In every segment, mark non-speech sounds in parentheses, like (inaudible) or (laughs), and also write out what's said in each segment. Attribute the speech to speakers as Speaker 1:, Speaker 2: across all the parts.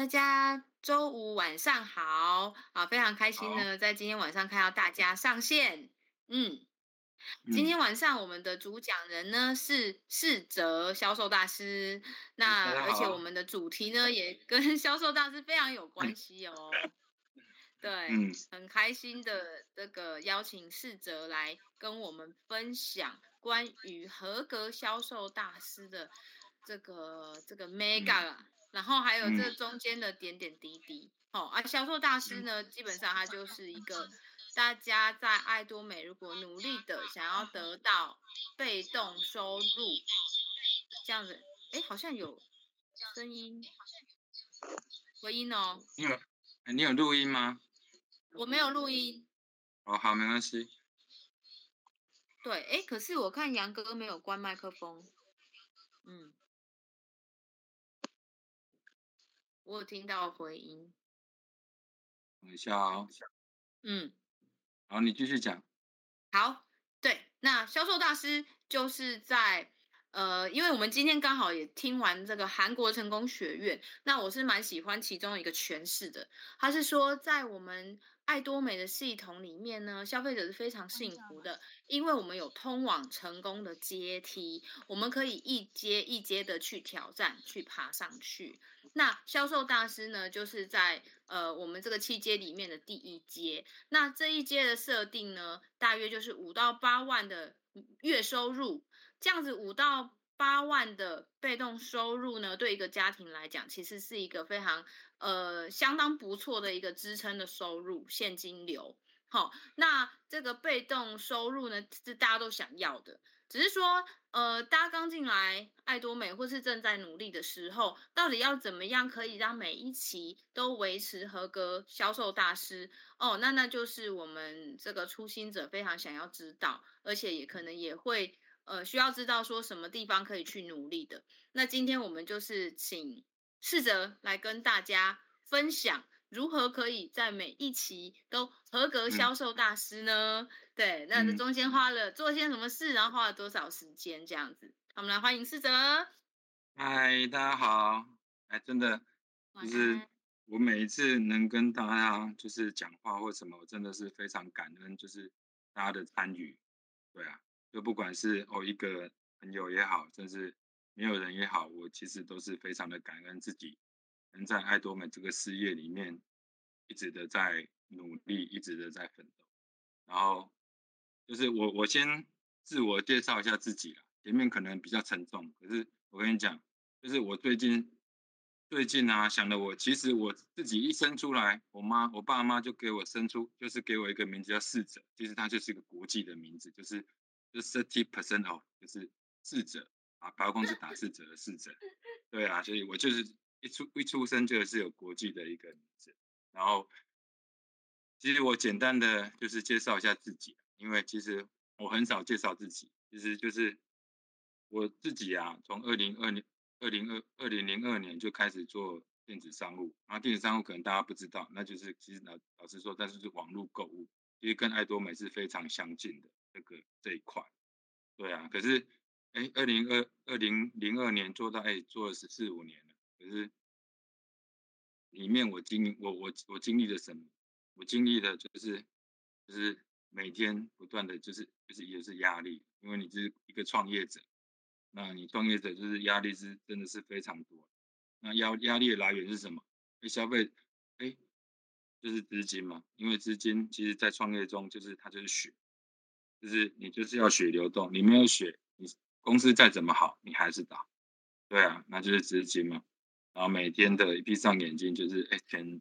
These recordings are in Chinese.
Speaker 1: 大家周五晚上好啊！非常开心呢，在今天晚上看到大家上线。嗯，今天晚上我们的主讲人呢是世哲销售大师。那而且我们的主题呢也跟 (laughs) 销售大师非常有关 (laughs) 系哦。对，很开心的这个邀请世哲来跟我们分享关于合格销售大师的这个这个 mega。然后还有这中间的点点滴滴，好、嗯、啊，销售大师呢，基本上他就是一个大家在爱多美如果努力的想要得到被动收入这样子，哎，好像有声音回音哦。
Speaker 2: 你有你有录音吗？
Speaker 1: 我没有录音。
Speaker 2: 哦，好，没关系。
Speaker 1: 对，哎，可是我看杨哥没有关麦克风，嗯。我有听到回音，
Speaker 2: 等一下哦。
Speaker 1: 嗯，
Speaker 2: 好，你继续讲。
Speaker 1: 好，对，那销售大师就是在呃，因为我们今天刚好也听完这个韩国成功学院，那我是蛮喜欢其中一个诠释的，他是说在我们。爱多美的系统里面呢，消费者是非常幸福的，因为我们有通往成功的阶梯，我们可以一阶一阶的去挑战，去爬上去。那销售大师呢，就是在呃我们这个七阶里面的第一阶。那这一阶的设定呢，大约就是五到八万的月收入，这样子五到八万的被动收入呢，对一个家庭来讲，其实是一个非常。呃，相当不错的一个支撑的收入，现金流。好，那这个被动收入呢，是大家都想要的。只是说，呃，大家刚进来爱多美或是正在努力的时候，到底要怎么样可以让每一期都维持合格销售大师？哦，那那就是我们这个初心者非常想要知道，而且也可能也会呃需要知道说什么地方可以去努力的。那今天我们就是请。试着来跟大家分享如何可以在每一期都合格销售大师呢？嗯、对，那这中间花了做些什么事，然后花了多少时间这样子？我们来欢迎试哲。
Speaker 2: 嗨，大家好！哎，真的，就是我每一次能跟大家就是讲话或什么，我真的是非常感恩，就是大家的参与。对啊，就不管是哦一个朋友也好，甚至。没有人也好，我其实都是非常的感恩自己能在爱多美这个事业里面一直的在努力，一直的在奋斗。然后就是我，我先自我介绍一下自己啦，前面可能比较沉重，可是我跟你讲，就是我最近最近啊，想的我其实我自己一生出来，我妈我爸妈就给我生出，就是给我一个名字叫士泽，其实它就是一个国际的名字，就是就 thirty percent of 就是智者。啊，百货公司打四折的四折，对啊，所以我就是一出一出生就是有国际的一个名字。然后，其实我简单的就是介绍一下自己，因为其实我很少介绍自己，其实就是我自己啊，从二零二零二零二二零零二年就开始做电子商务，然后电子商务可能大家不知道，那就是其实老老实说，但是是网络购物，因为跟爱多美是非常相近的这个这一块，对啊，可是。哎，二零二二零零二年做到哎，做了十四五年了。可是里面我经我我我经历了什么？我经历的就是就是每天不断的就是就是也是压力，因为你是一个创业者，那你创业者就是压力是真的是非常多。那压压力的来源是什么？哎，消费哎，就是资金嘛，因为资金其实在创业中就是它就是血，就是你就是要血流动，你没有血。公司再怎么好，你还是倒，对啊，那就是资金嘛。然后每天的一闭上眼睛就是，哎，钱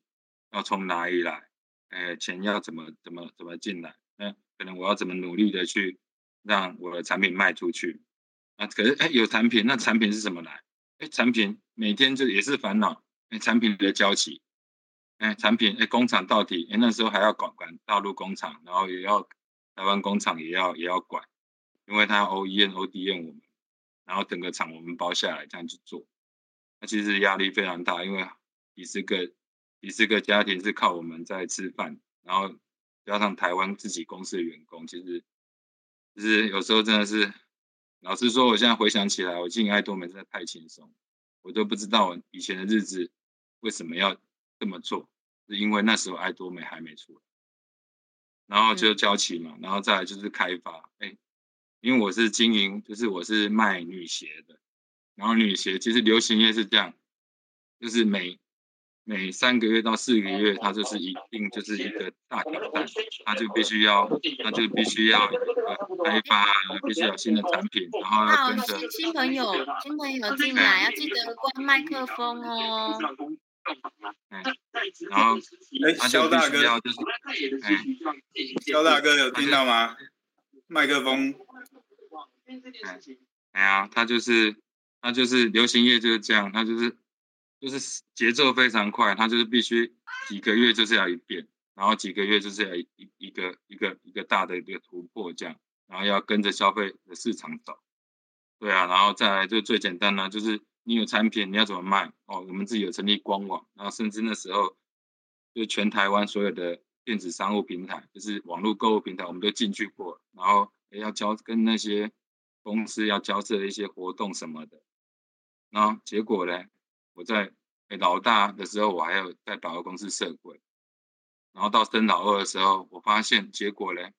Speaker 2: 要从哪里来？哎，钱要怎么怎么怎么进来？那可能我要怎么努力的去让我的产品卖出去？啊，可是哎，有产品，那产品是什么来？哎，产品每天就也是烦恼，哎，产品的交期，哎，产品，哎，工厂到底，哎，那时候还要管管大陆工厂，然后也要台湾工厂也要也要管。因为他 OEM、ODM 我们，然后整个厂我们包下来这样去做，那其实压力非常大，因为几十个、几十个家庭是靠我们在吃饭，然后加上台湾自己公司的员工，其实就是有时候真的是，老实说，我现在回想起来，我进爱多美真的太轻松，我都不知道我以前的日子为什么要这么做？是因为那时候爱多美还没出来，然后就交期嘛，然后再来就是开发。哎，因为我是经营，就是我是卖女鞋的，然后女鞋其实流行业是这样，就是每每三个月到四个月，它就是一定就是一个大挑战，它就必须要，它就必须要开发，必须要有新的产品，然后要跟着
Speaker 1: 新朋友新朋友进来，要记得关麦克风哦。
Speaker 2: 嗯，然后哎，肖大哥，就是
Speaker 3: 大哥有听到吗？麦克风，
Speaker 2: 哎呀，他就是他就是流行乐就是这样，他就是。就是节奏非常快，它就是必须几个月就是要一变，然后几个月就是要一一个一个一个大的一个突破这样，然后要跟着消费的市场走，对啊，然后再来就最简单呢，就是你有产品你要怎么卖哦，我们自己有成立官网，然后甚至那时候就全台湾所有的电子商务平台，就是网络购物平台，我们都进去过，然后要交跟那些公司要交涉一些活动什么的，然后结果呢？我在老大的时候，我还有在百货公司设柜，然后到升老二的时候，我发现结果嘞，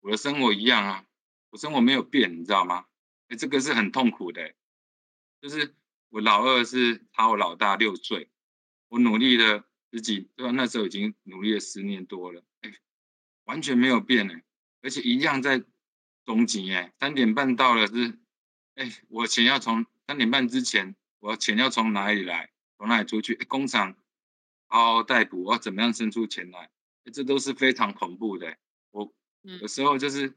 Speaker 2: 我的生活一样啊，我生活没有变，你知道吗？哎，这个是很痛苦的，就是我老二是差我老大六岁，我努力的十几，对吧？那时候已经努力了十年多了，哎，完全没有变呢，而且一样在中级哎，三点半到了是，哎，我钱要从三点半之前。我钱要从哪里来？从哪里出去？工厂嗷嗷待哺，我要怎么样生出钱来？这都是非常恐怖的。我有时候就是，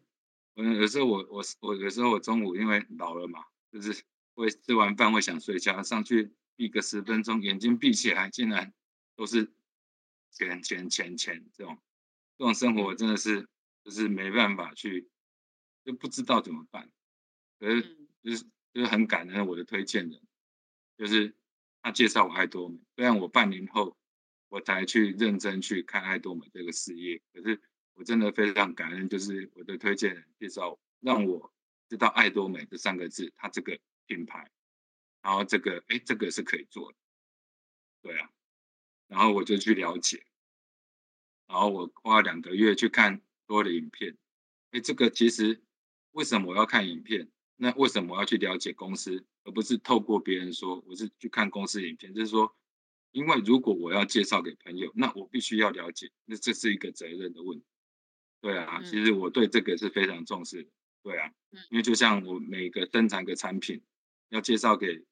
Speaker 2: 嗯，有时候我我我有时候我中午因为老了嘛，就是会吃完饭会想睡觉，上去闭个十分钟，眼睛闭起来，竟然都是钱钱钱钱这种这种生活，真的是就是没办法去，就不知道怎么办。可是就是就是很感恩我的推荐人。就是他介绍我爱多美，虽然我半年后我才去认真去看爱多美这个事业，可是我真的非常感恩，就是我的推荐人介绍，让我知道爱多美这三个字，它这个品牌，然后这个哎，这个是可以做的，对啊，然后我就去了解，然后我花两个月去看多的影片，哎，这个其实为什么我要看影片？那为什么我要去了解公司？而不是透过别人说，我是去看公司影片，就是说，因为如果我要介绍给朋友，那我必须要了解，那这是一个责任的问题。对啊，其实我对这个是非常重视的。对啊，因为就像我每个生产个产品，要介绍给，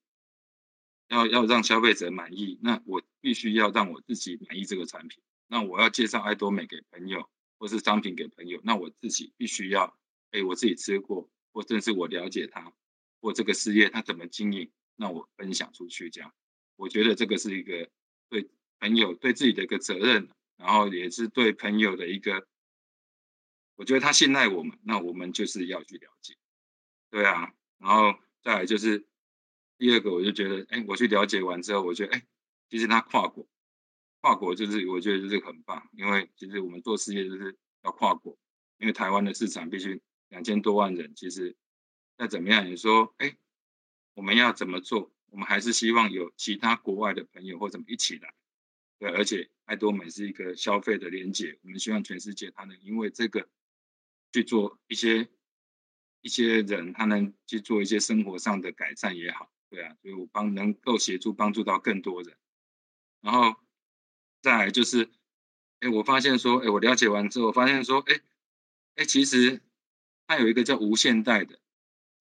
Speaker 2: 要要让消费者满意，那我必须要让我自己满意这个产品。那我要介绍爱多美给朋友，或是商品给朋友，那我自己必须要，哎，我自己吃过，或甚至我了解它。或这个事业他怎么经营，那我分享出去，这样，我觉得这个是一个对朋友对自己的一个责任，然后也是对朋友的一个，我觉得他信赖我们，那我们就是要去了解，对啊，然后再来就是第二个，我就觉得，哎，我去了解完之后，我觉得，哎，其实他跨国，跨国就是我觉得就是很棒，因为其实我们做事业就是要跨国，因为台湾的市场必须两千多万人，其实。那怎么样，你说，哎，我们要怎么做？我们还是希望有其他国外的朋友或者一起来，对，而且爱多美是一个消费的连结，我们希望全世界他能因为这个去做一些一些人，他能去做一些生活上的改善也好，对啊，所以我帮能够协助帮助到更多人。然后再来就是，哎，我发现说，哎，我了解完之后，发现说，哎，哎，其实它有一个叫无限代的。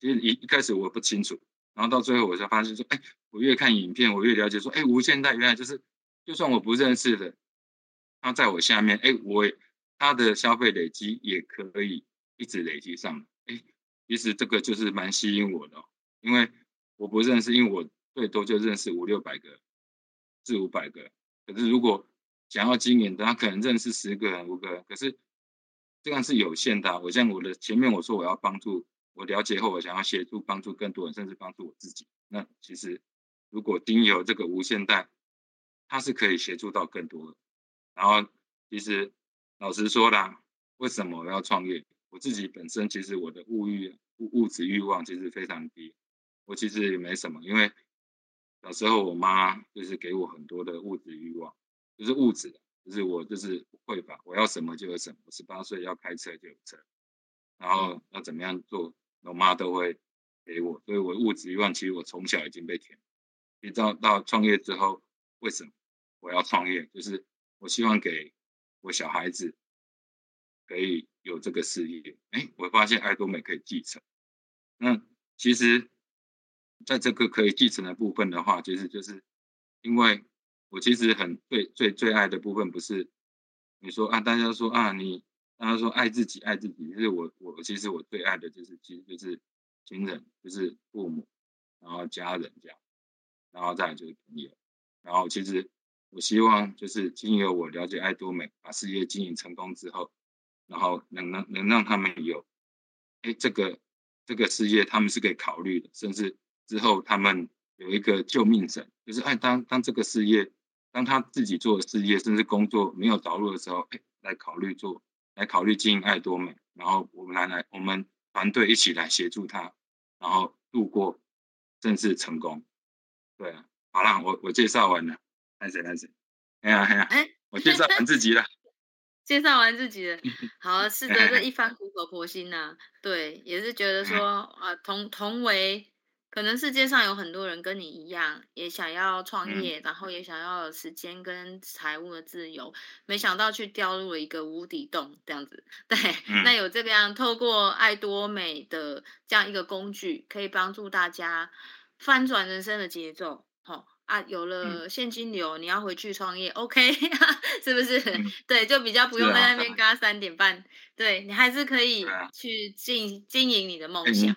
Speaker 2: 其实一一开始我不清楚，然后到最后我才发现说，哎，我越看影片，我越了解说，哎，无限代原来就是，就算我不认识的，他在我下面，哎，我他的消费累积也可以一直累积上，哎，其实这个就是蛮吸引我的哦，因为我不认识，因为我最多就认识五六百个，四五百个，可是如果想要经营的，他可能认识十个人、五个人，可是这样是有限的。我像我的前面我说我要帮助。我了解后，我想要协助帮助更多人，甚至帮助我自己。那其实，如果经由这个无限代，它是可以协助到更多的。然后，其实老实说啦，为什么我要创业？我自己本身其实我的物欲、物物质欲望其实非常低。我其实也没什么，因为小时候我妈就是给我很多的物质欲望，就是物质，就是我就是匮乏，我要什么就有什么。我十八岁要开车就有车，然后要怎么样做，我妈都会给我，所以我物质欲望其实我从小已经被填。一直到到创业之后，为什么我要创业？就是我希望给我小孩子可以有这个事业。哎，我发现爱多美可以继承。那其实，在这个可以继承的部分的话，其实就是因为我其实很最最最爱的部分，不是你说啊，大家说啊，你大家说爱自己爱自己，就是我我其实我最爱的就是其实就是亲人，就是父母，然后家人这样，然后再来就是朋友，然后其实我希望就是经由我了解爱多美，把事业经营成功之后，然后能能能让他们有哎这个。这个事业他们是可以考虑的，甚至之后他们有一个救命绳，就是哎，当当这个事业，当他自己做的事业，甚至工作没有着落的时候，哎，来考虑做，来考虑经营爱多美，然后我们来来，我们团队一起来协助他，然后度过，正式成功。对啊，好了，我我介绍完了，来谁来谁？哎呀哎呀，我介绍完自己了。(laughs)
Speaker 1: 介绍完自己的，(laughs) 好，是的，这一番苦口婆心呐、啊，对，也是觉得说 (laughs) 啊，同同为，可能世界上有很多人跟你一样，也想要创业，然后也想要有时间跟财务的自由，没想到去掉入了一个无底洞，这样子，(laughs) 对，那有这个样，透过爱多美的这样一个工具，可以帮助大家翻转人生的节奏，好。啊，有了现金流，嗯、你要回去创业，OK，(laughs) 是不是？嗯、(laughs) 对，就比较不用在那边嘎三点半，对，你还是可以去经经营你的梦想。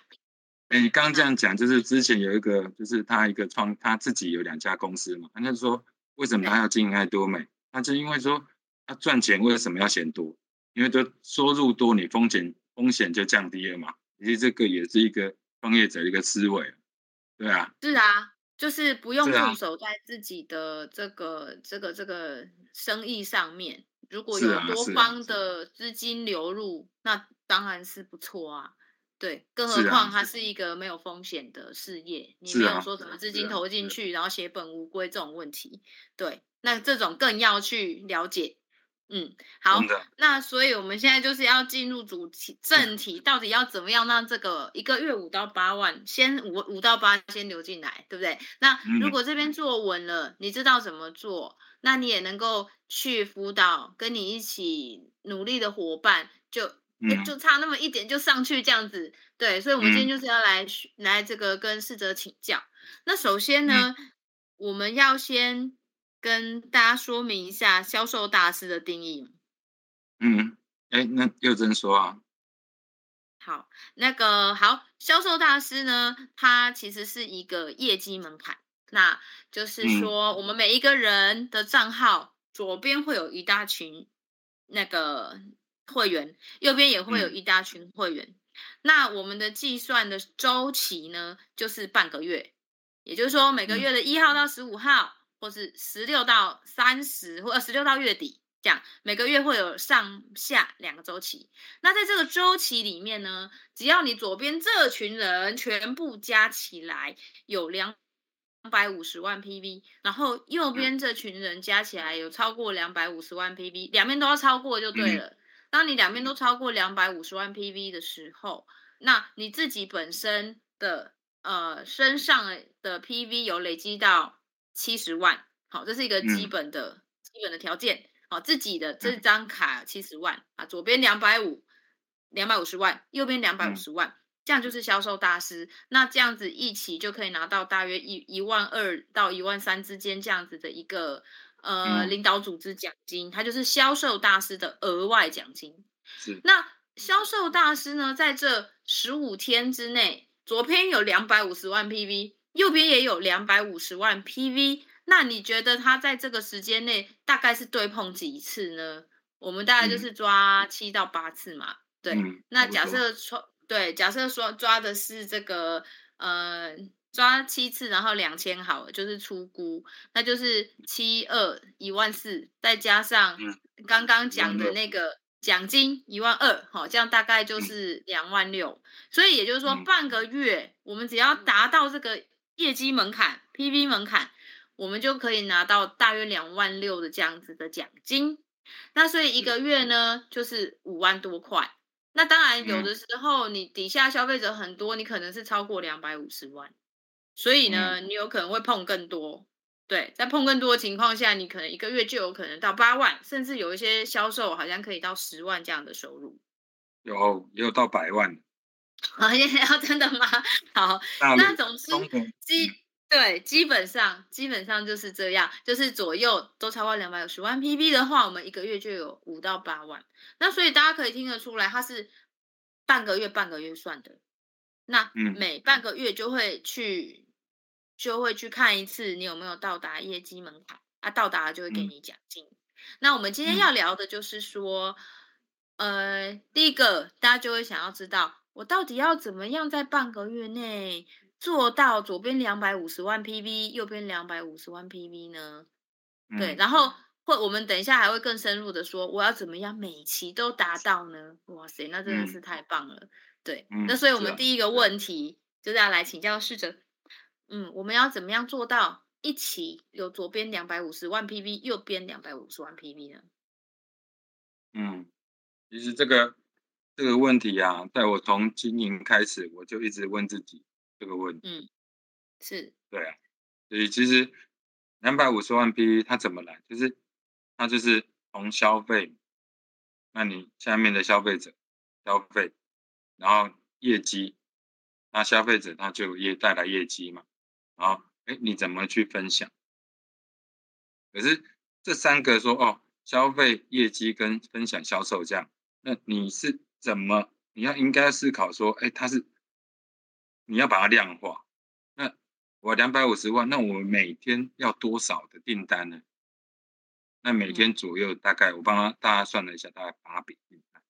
Speaker 2: 哎、欸，你刚刚这样讲，就是之前有一个，就是他一个创，他自己有两家公司嘛，他就说，为什么他要经营爱多美？他就因为说，他赚钱为什么要嫌多？因为都收入多，你风险风险就降低了嘛。其实这个也是一个创业者的一个思维，对啊。
Speaker 1: 是啊。就是不用固守在自己的这个、啊、这个这个生意上面，如果有多方的资金流入，啊啊、那当然是不错啊。对，更何况它是一个没有风险的事业，啊、你没有说什么资金投进去，然后血本无归这种问题。对，那这种更要去了解。嗯，好，那所以我们现在就是要进入主题正题，到底要怎么样让这个一个月五到八万，先五五到八先流进来，对不对？那如果这边做稳了，你知道怎么做，那你也能够去辅导跟你一起努力的伙伴，就就差那么一点就上去这样子，对，所以我们今天就是要来来这个跟逝者请教。那首先呢，我们要先。跟大家说明一下销售大师的定义。
Speaker 2: 嗯，哎，那又真说啊。
Speaker 1: 好，那个好，销售大师呢，他其实是一个业绩门槛。那就是说，我们每一个人的账号左边会有一大群那个会员，右边也会有一大群会员。那我们的计算的周期呢，就是半个月，也就是说每个月的一号到十五号。或是十六到三十，或者十六到月底，这样每个月会有上下两个周期。那在这个周期里面呢，只要你左边这群人全部加起来有两百五十万 PV，然后右边这群人加起来有超过两百五十万 PV，两边都要超过就对了。当你两边都超过两百五十万 PV 的时候，那你自己本身的呃身上的 PV 有累积到。七十万，好，这是一个基本的、嗯、基本的条件，好，自己的这张卡七十万啊，左边两百五，两百五十万，右边两百五十万，嗯、这样就是销售大师。那这样子一起就可以拿到大约一一万二到一万三之间这样子的一个呃、嗯、领导组织奖金，它就是销售大师的额外奖金。
Speaker 2: 是。
Speaker 1: 那销售大师呢，在这十五天之内，左边有两百五十万 PV。右边也有两百五十万 PV，那你觉得他在这个时间内大概是对碰几次呢？我们大概就是抓七到八次嘛。嗯、对，嗯、那假设说，对，假设说抓的是这个，呃，抓七次，然后两千好了，就是出估，那就是七二一万四，再加上刚刚讲的那个奖金一万二，好，这样大概就是两万六。所以也就是说，半个月我们只要达到这个。业绩门槛 PV 门槛，我们就可以拿到大约两万六的这样子的奖金。那所以一个月呢，就是五万多块。那当然有的时候你底下消费者很多，你可能是超过两百五十万，所以呢，你有可能会碰更多。对，在碰更多的情况下，你可能一个月就有可能到八万，甚至有一些销售好像可以到十万这样的收入。
Speaker 2: 有，也有到百万。
Speaker 1: 啊，(laughs) 也要真的吗？好，那总之基对基本上基本上就是这样，就是左右都超过两百五十万 PB 的话，我们一个月就有五到八万。那所以大家可以听得出来，它是半个月半个月算的。那每半个月就会去。就会去看一次你有没有到达业绩门槛，啊，到达了就会给你奖金。嗯、那我们今天要聊的就是说，嗯、呃，第一个大家就会想要知道，我到底要怎么样在半个月内做到左边两百五十万 PV，右边两百五十万 PV 呢？嗯、对，然后会我们等一下还会更深入的说，我要怎么样每期都达到呢？哇塞，那真的是太棒了。嗯、对，嗯、那所以我们第一个问题就是要来请教试着。嗯，我们要怎么样做到一起有左边两百五十万 PV，右边两百五十万 PV 呢？
Speaker 2: 嗯，其实这个这个问题啊，在我从经营开始，我就一直问自己这个问题。
Speaker 1: 嗯，是。
Speaker 2: 对啊，所以其实两百五十万 PV 它怎么来？就是它就是从消费，那你下面的消费者消费，然后业绩，那消费者他就也带来业绩嘛。好，哎，你怎么去分享？可是这三个说哦，消费、业绩跟分享销售这样，那你是怎么？你要应该思考说，哎，它是你要把它量化。那我两百五十万，那我每天要多少的订单呢？那每天左右大概我帮他大家算了一下，大概八笔订单。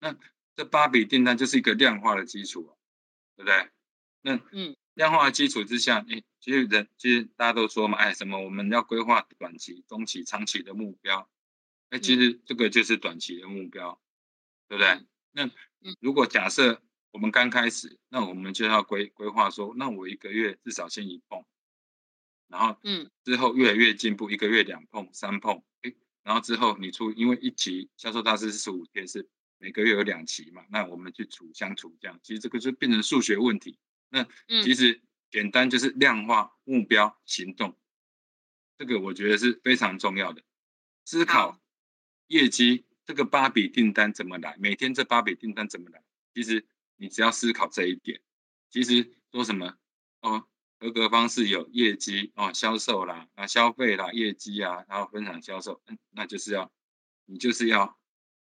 Speaker 2: 那这八笔订单就是一个量化的基础，对不对？那嗯。量化的基础之下，哎，其实人其实大家都说嘛，哎，什么我们要规划短期、中期、长期的目标，哎，其实这个就是短期的目标，对不对？那如果假设我们刚开始，那我们就要规规划说，那我一个月至少先一碰，然后嗯，之后越来越进步，一个月两碰、三碰，哎，然后之后你出，因为一期销售大师是十五天，是每个月有两期嘛，那我们去除相除这样，其实这个就变成数学问题。那其实简单就是量化目标行动，这个我觉得是非常重要的。思考业绩这个八笔订单怎么来，每天这八笔订单怎么来？其实你只要思考这一点，其实说什么哦，合格方式有业绩哦，销售啦啊，消费啦，业绩啊，然后分享销售，嗯，那就是要你就是要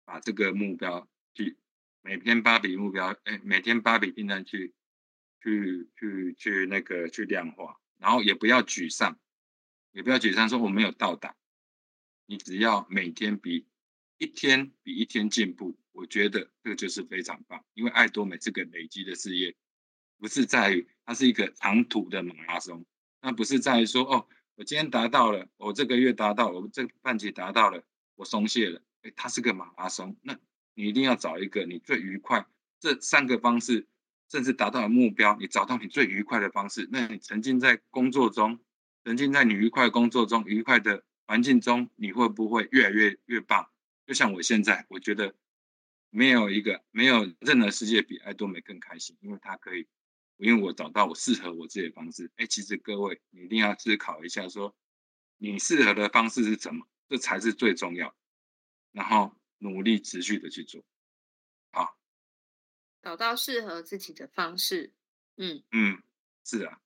Speaker 2: 把这个目标去每天八笔目标，哎，每天八笔订单去。去去去那个去量化，然后也不要沮丧，也不要沮丧，说我没有到达。你只要每天比一天比一天进步，我觉得这个就是非常棒。因为爱多美这个累积的事业，不是在于它是一个长途的马拉松，那不是在于说哦，我今天达到了，我这个月达到，我这半期达到了，我松懈了。哎，它是个马拉松，那你一定要找一个你最愉快这三个方式。甚至达到了目标，你找到你最愉快的方式。那你沉浸在工作中，沉浸在你愉快工作中、愉快的环境中，你会不会越来越越棒？就像我现在，我觉得没有一个没有任何世界比爱多美更开心，因为它可以，因为我找到我适合我自己的方式。哎，其实各位，你一定要思考一下，说你适合的方式是什么？这才是最重要。然后努力持续的去做。
Speaker 1: 好找到适合自己的方式，嗯。
Speaker 2: 嗯，是啊，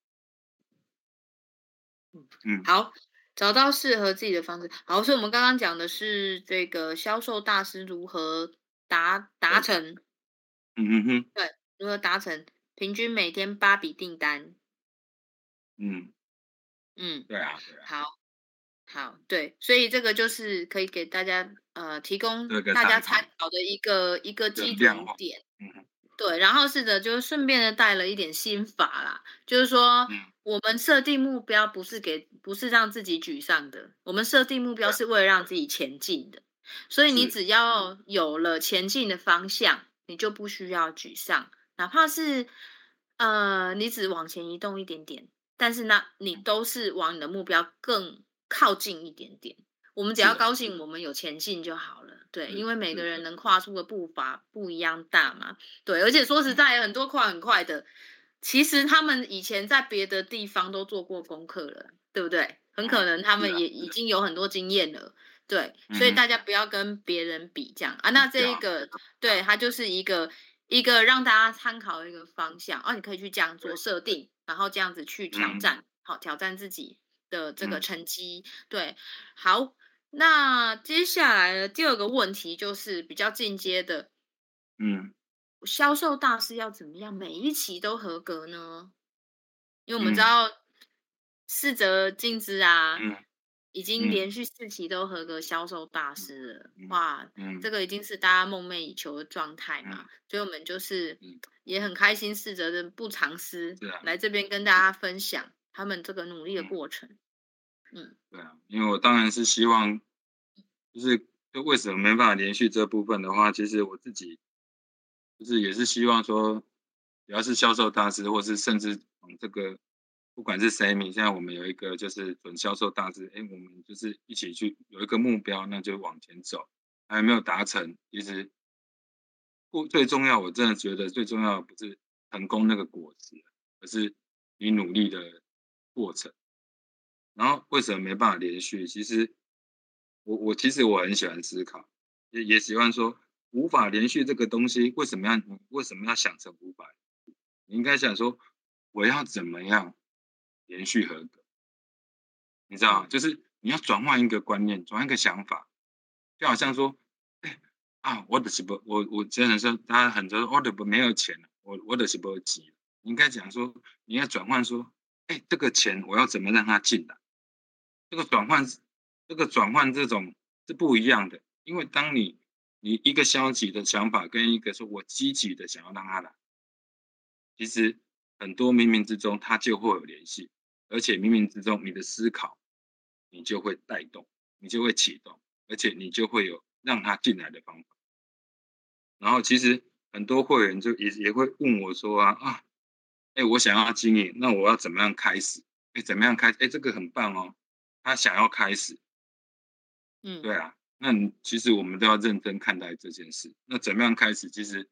Speaker 1: 嗯嗯，好，找到适合自己的方式。好，所以我们刚刚讲的是这个销售大师如何达达成，
Speaker 2: 嗯嗯哼，
Speaker 1: 对，如何达成平均每天八笔订单，
Speaker 2: 嗯。
Speaker 1: 嗯，
Speaker 2: 对啊，对啊，
Speaker 1: 好，好，对，所以这个就是可以给大家呃提供大家参考的一个一个基准点，嗯。对，然后是的，就是顺便的带了一点心法啦，就是说，我们设定目标不是给，不是让自己沮丧的，我们设定目标是为了让自己前进的，所以你只要有了前进的方向，你就不需要沮丧，哪怕是，呃，你只往前移动一点点，但是呢，你都是往你的目标更靠近一点点。我们只要高兴，我们有前进就好了。对，因为每个人能跨出的步伐不一样大嘛。对，而且说实在，很多跨很快的，其实他们以前在别的地方都做过功课了，对不对？很可能他们也已经有很多经验了。对，所以大家不要跟别人比这样啊。那这一个，对，它就是一个一个让大家参考的一个方向哦。你可以去这样做设定，然后这样子去挑战，好，挑战自己的这个成绩。对，好。那接下来的第二个问题就是比较进阶的，
Speaker 2: 嗯，
Speaker 1: 销售大师要怎么样每一期都合格呢？因为我们知道四则净资啊，嗯、已经连续四期都合格销售大师了，嗯、哇，嗯、这个已经。是大家梦寐以求的状态嘛，嗯、所以我们就是也很开心，四则的不藏私，啊、来这边跟大家分享他们这个努力的过程。嗯，
Speaker 2: 对啊，因为我当然是希望，就是就为什么没办法连续这部分的话，其实我自己就是也是希望说，只要是销售大师，或是甚至往这个，不管是谁，你现在我们有一个就是准销售大师，哎，我们就是一起去有一个目标，那就往前走，还没有达成，其实不最重要，我真的觉得最重要的不是成功那个果实，而是你努力的过程。然后为什么没办法连续？其实我我其实我很喜欢思考，也也喜欢说无法连续这个东西为什么要为什么要想成无法？你应该想说我要怎么样连续合格？你知道吗？就是你要转换一个观念，转换一个想法，就好像说，哎啊，我的是不，我我只能说，他很多我的没有钱了，我我的是不急。你应该讲说，你要转换说，哎，这个钱我要怎么让它进来？这个转换，这个转换这种是不一样的，因为当你你一个消极的想法跟一个说我积极的想要让他来，其实很多冥冥之中它就会有联系，而且冥冥之中你的思考，你就会带动，你就会启动，而且你就会有让他进来的方法。然后其实很多会员就也也会问我说啊啊，哎，我想要经营，那我要怎么样开始？哎，怎么样开？哎，这个很棒哦。他想要开始，
Speaker 1: 嗯，
Speaker 2: 对啊，那其实我们都要认真看待这件事。那怎么样开始？其实，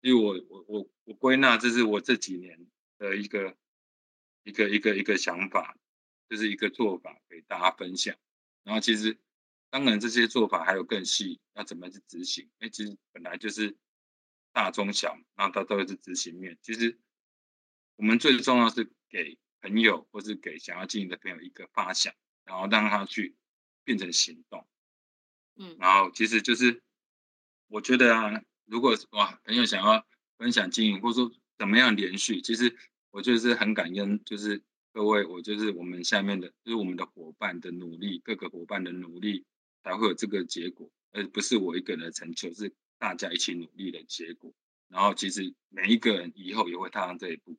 Speaker 2: 因为我我我我归纳，这是我这几年的一个一个一个一个想法，就是一个做法，给大家分享。然后其实，当然这些做法还有更细，要怎么去执行？哎，其实本来就是大中小，然后它都是执行面。其实我们最重要是给朋友，或是给想要经营的朋友一个发想。然后让他去变成行动，
Speaker 1: 嗯，
Speaker 2: 然后其实就是我觉得啊，如果哇朋友想要分享经营，或者说怎么样连续，其实我就是很感恩，就是各位，我就是我们下面的，就是我们的伙伴的努力，各个伙伴的努力才会有这个结果，而不是我一个人的成就，是大家一起努力的结果。然后其实每一个人以后也会踏上这一步。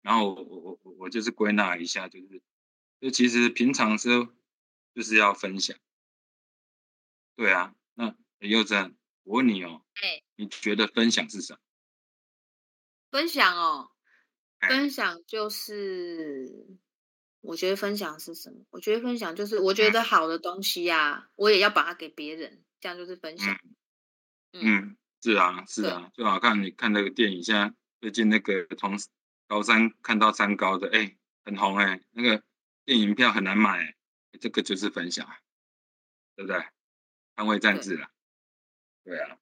Speaker 2: 然后我我我我就是归纳一下，就是。就其实平常时候就是要分享，对啊，那又这样，我问你哦，
Speaker 1: 哎，
Speaker 2: 你觉得分享是什么？
Speaker 1: 分享哦，分享就是，我觉得分享是什么？我觉得分享就是，我觉得好的东西呀，我也要把它给别人，这样就是分享。
Speaker 2: 嗯，是啊，是啊，就好看你看那个电影，像最近那个从高三看到三高的，哎，很红哎，那个。电影票很难买，这个就是分享，对不对？捍卫战士了，对，啊，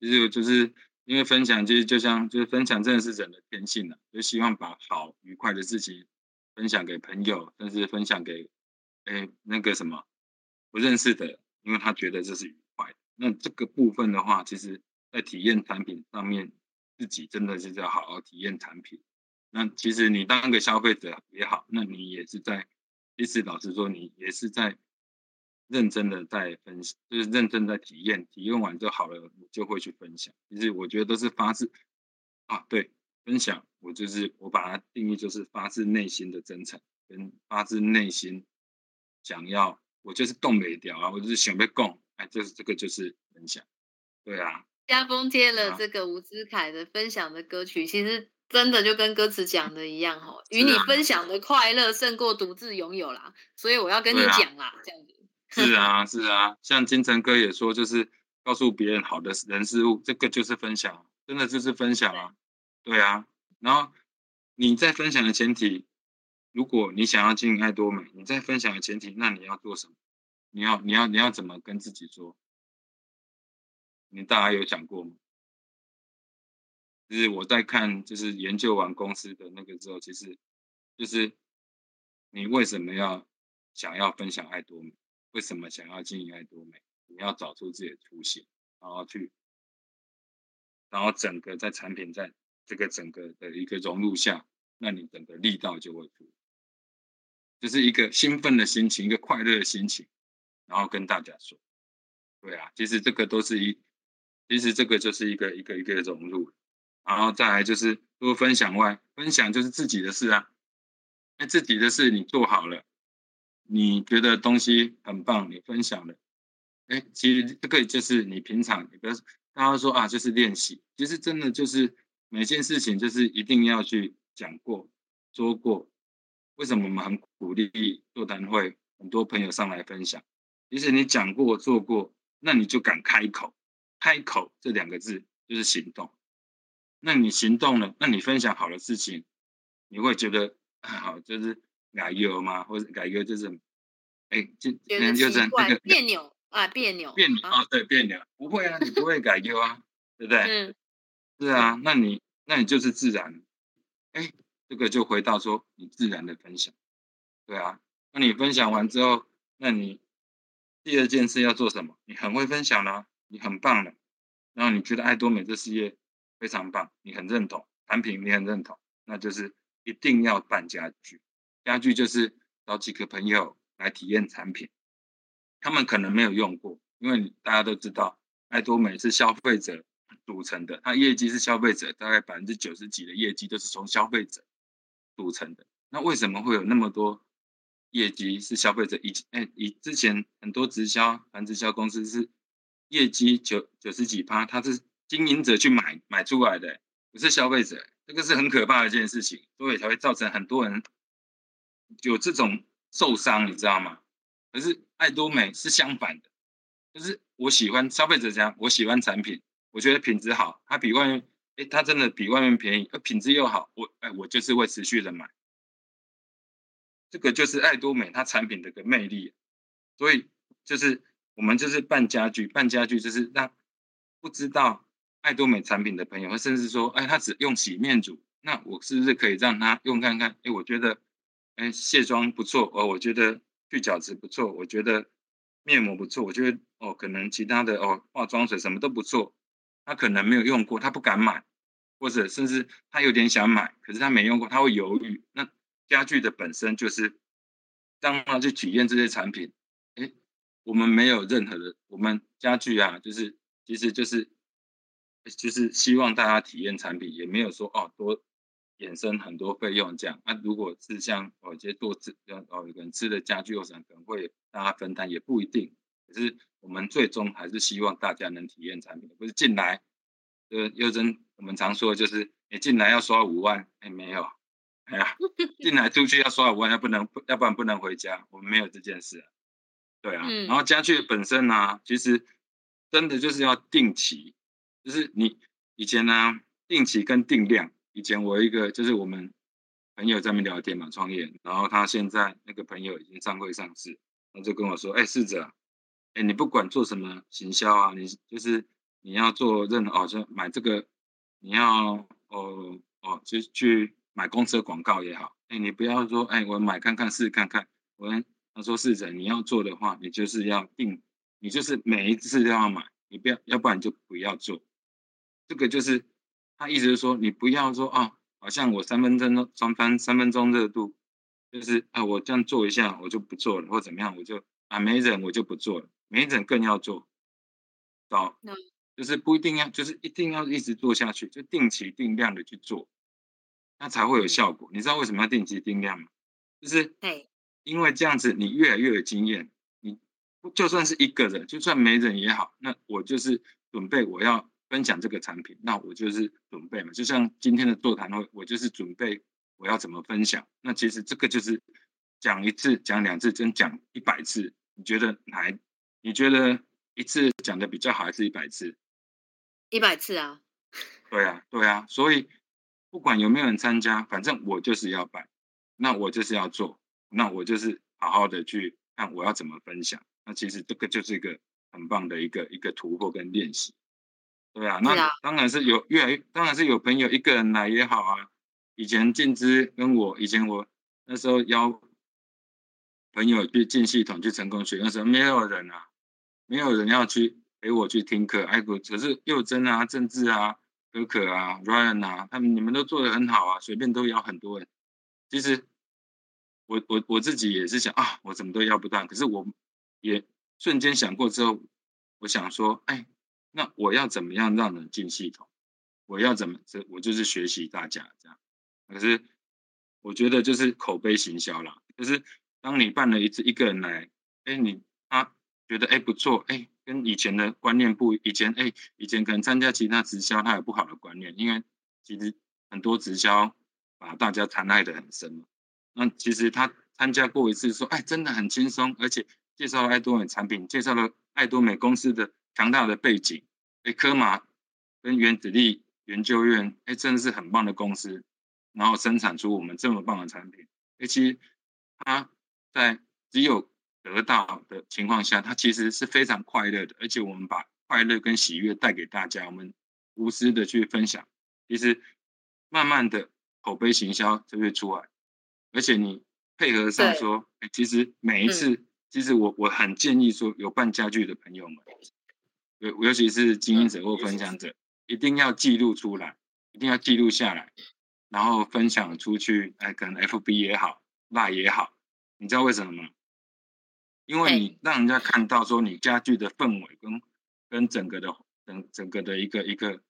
Speaker 2: 其实就是因为分享，其实就像就是分享，真的是人的天性了，就希望把好愉快的事情分享给朋友，甚至分享给哎那个什么不认识的，因为他觉得这是愉快的。那这个部分的话，其实在体验产品上面，自己真的是要好好体验产品。那其实你当一个消费者也好，那你也是在，其实老实说，你也是在认真的在分析，就是认真在体验，体验完就好了，你就会去分享。其实我觉得都是发自啊，对，分享，我就是我把它定义就是发自内心的真诚，跟发自内心想要，我就是动没掉啊，我就是想被供，哎，就是这个就是分享，对啊。
Speaker 1: 加封贴了这个伍思凯的分享的歌曲，其实。真的就跟歌词讲的一样哦，与你分享的快乐胜过独自拥有啦，所以我要跟你讲啦，这样子。(laughs)
Speaker 2: 是啊，是啊，像金城哥也说，就是告诉别人好的人事物，这个就是分享，真的就是分享啊。对啊，然后你在分享的前提，如果你想要经营爱多美，你在分享的前提，那你要做什么？你要你要你要怎么跟自己说？你大家有想过吗？就是我在看，就是研究完公司的那个之后，其实就是你为什么要想要分享爱多美？为什么想要经营爱多美？你要找出自己的初心，然后去，然后整个在产品在这个整个的一个融入下，那你整个力道就会出，就是一个兴奋的心情，一个快乐的心情，然后跟大家说，对啊，其实这个都是一，其实这个就是一个一个一个融入。然后再来就是多分享外，分享就是自己的事啊。那自己的事你做好了，你觉得东西很棒，你分享了，哎，其实这个就是你平常，你不要大家说啊，就是练习，其实真的就是每件事情就是一定要去讲过、说过。为什么我们很鼓励座谈会，很多朋友上来分享？其实你讲过、做过，那你就敢开口，开口这两个字就是行动。那你行动了，那你分享好的事情，你会觉得好，就是改优吗？或者改优就是，哎，就就是那个
Speaker 1: 别扭啊，别扭，
Speaker 2: 别扭啊，对，别扭，不会啊，你不会改优啊，对不对？嗯，是啊，那你那你就是自然，哎，这个就回到说你自然的分享，对啊，那你分享完之后，那你第二件事要做什么？你很会分享了，你很棒了，然后你觉得爱多美这事业。非常棒，你很认同产品，你很认同，那就是一定要办家具。家具就是找几个朋友来体验产品，他们可能没有用过，因为大家都知道，爱多美是消费者组成的，它业绩是消费者，大概百分之九十几的业绩都是从消费者组成的。那为什么会有那么多业绩是消费者？以哎，以之前很多直销、反直销公司是业绩九九十几趴，它是。经营者去买买出来的，不是消费者，这个是很可怕的一件事情，所以才会造成很多人有这种受伤，你知道吗？可是爱多美是相反的，就是我喜欢消费者这样，我喜欢产品，我觉得品质好，它比外面，哎，它真的比外面便宜，而品质又好，我哎，我就是会持续的买，这个就是爱多美它产品的个魅力，所以就是我们就是办家具，办家具就是让不知道。爱多美产品的朋友，甚至说，哎，他只用洗面乳，那我是不是可以让他用看看？哎，我觉得，哎，卸妆不错哦，我觉得去角质不错，我觉得面膜不错，我觉得哦，可能其他的哦，化妆水什么都不错。他可能没有用过，他不敢买，或者甚至他有点想买，可是他没用过，他会犹豫。那家具的本身就是让他去体验这些产品。哎，我们没有任何的，我们家具啊，就是其实就是。就是希望大家体验产品，也没有说哦多衍生很多费用这样。那、啊、如果是像哦一些做吃哦有人吃的家具，或者可能会大家分担，也不一定。可是我们最终还是希望大家能体验产品，不是进来呃又真我们常说的就是你进来要刷五万，哎没有，哎呀 (laughs) 进来出去要刷五万，要不能要不然不能回家，我们没有这件事、啊。对啊，嗯、然后家具本身呢、啊，其实真的就是要定期。就是你以前呢、定期跟定量。以前我一个就是我们朋友在那边聊天嘛，创业，然后他现在那个朋友已经上会上市，他就跟我说：“哎，试着，哎，你不管做什么行销啊，你就是你要做任何哦，就买这个，你要哦哦，就去买公车广告也好，哎，你不要说哎，我买看看试看看。我他说试着，你要做的话，你就是要定，你就是每一次都要买，你不要，要不然就不要做。”这个就是他意思是说，你不要说啊，好像我三分钟三分三分钟热度，就是啊，我这样做一下我就不做了，或怎么样，我就啊没人我就不做了，没人更要做，到，就是不一定要，就是一定要一直做下去，就定期定量的去做，那才会有效果。你知道为什么要定期定量吗？就是因为这样子你越来越有经验，你就算是一个人，就算没人也好，那我就是准备我要。分享这个产品，那我就是准备嘛，就像今天的座谈会，我就是准备我要怎么分享。那其实这个就是讲一次、讲两次，真讲一百次，你觉得哪？你觉得一次讲的比较好，还是一百次？
Speaker 1: 一百次啊。(laughs)
Speaker 2: 对啊，对啊，所以不管有没有人参加，反正我就是要办，那我就是要做，那我就是好好的去看我要怎么分享。那其实这个就是一个很棒的一个一个突破跟练习。对啊，那当然是有越来越，当然是有朋友一个人来也好啊。以前静之跟我，以前我那时候邀朋友去进系统去成功学，那时候没有人啊，没有人要去陪我去听课。哎，可是佑真啊、政治啊、可可啊、Ryan 啊，他们你们都做得很好啊，随便都邀很多人。其实我我我自己也是想啊，我怎么都邀不到。可是我也瞬间想过之后，我想说，哎。那我要怎么样让人进系统？我要怎么？这我就是学习大家这样。可是我觉得就是口碑行销啦。就是当你办了一次一个人来，哎，你他觉得哎不错，哎，跟以前的观念不，以前哎以前可能参加其他直销，他有不好的观念，因为其实很多直销把大家残害得很深嘛。那其实他参加过一次，说哎真的很轻松，而且介绍了爱多美产品，介绍了爱多美公司的。强大的背景，哎，科马跟原子力研究院，哎，真的是很棒的公司，然后生产出我们这么棒的产品。而且它在只有得到的情况下，它其实是非常快乐的。而且我们把快乐跟喜悦带给大家，我们无私的去分享。其实慢慢的口碑行销就会出来，而且你配合上说，哎，其实每一次，嗯、其实我我很建议说，有办家具的朋友们。尤尤其是经营者或分享者，一定要记录出来，一定要记录下来，然后分享出去。哎，可能 FB 也好，Line 也好，你知道为什么吗？因为你让人家看到说你家具的氛围跟跟整个的整整个的一个一个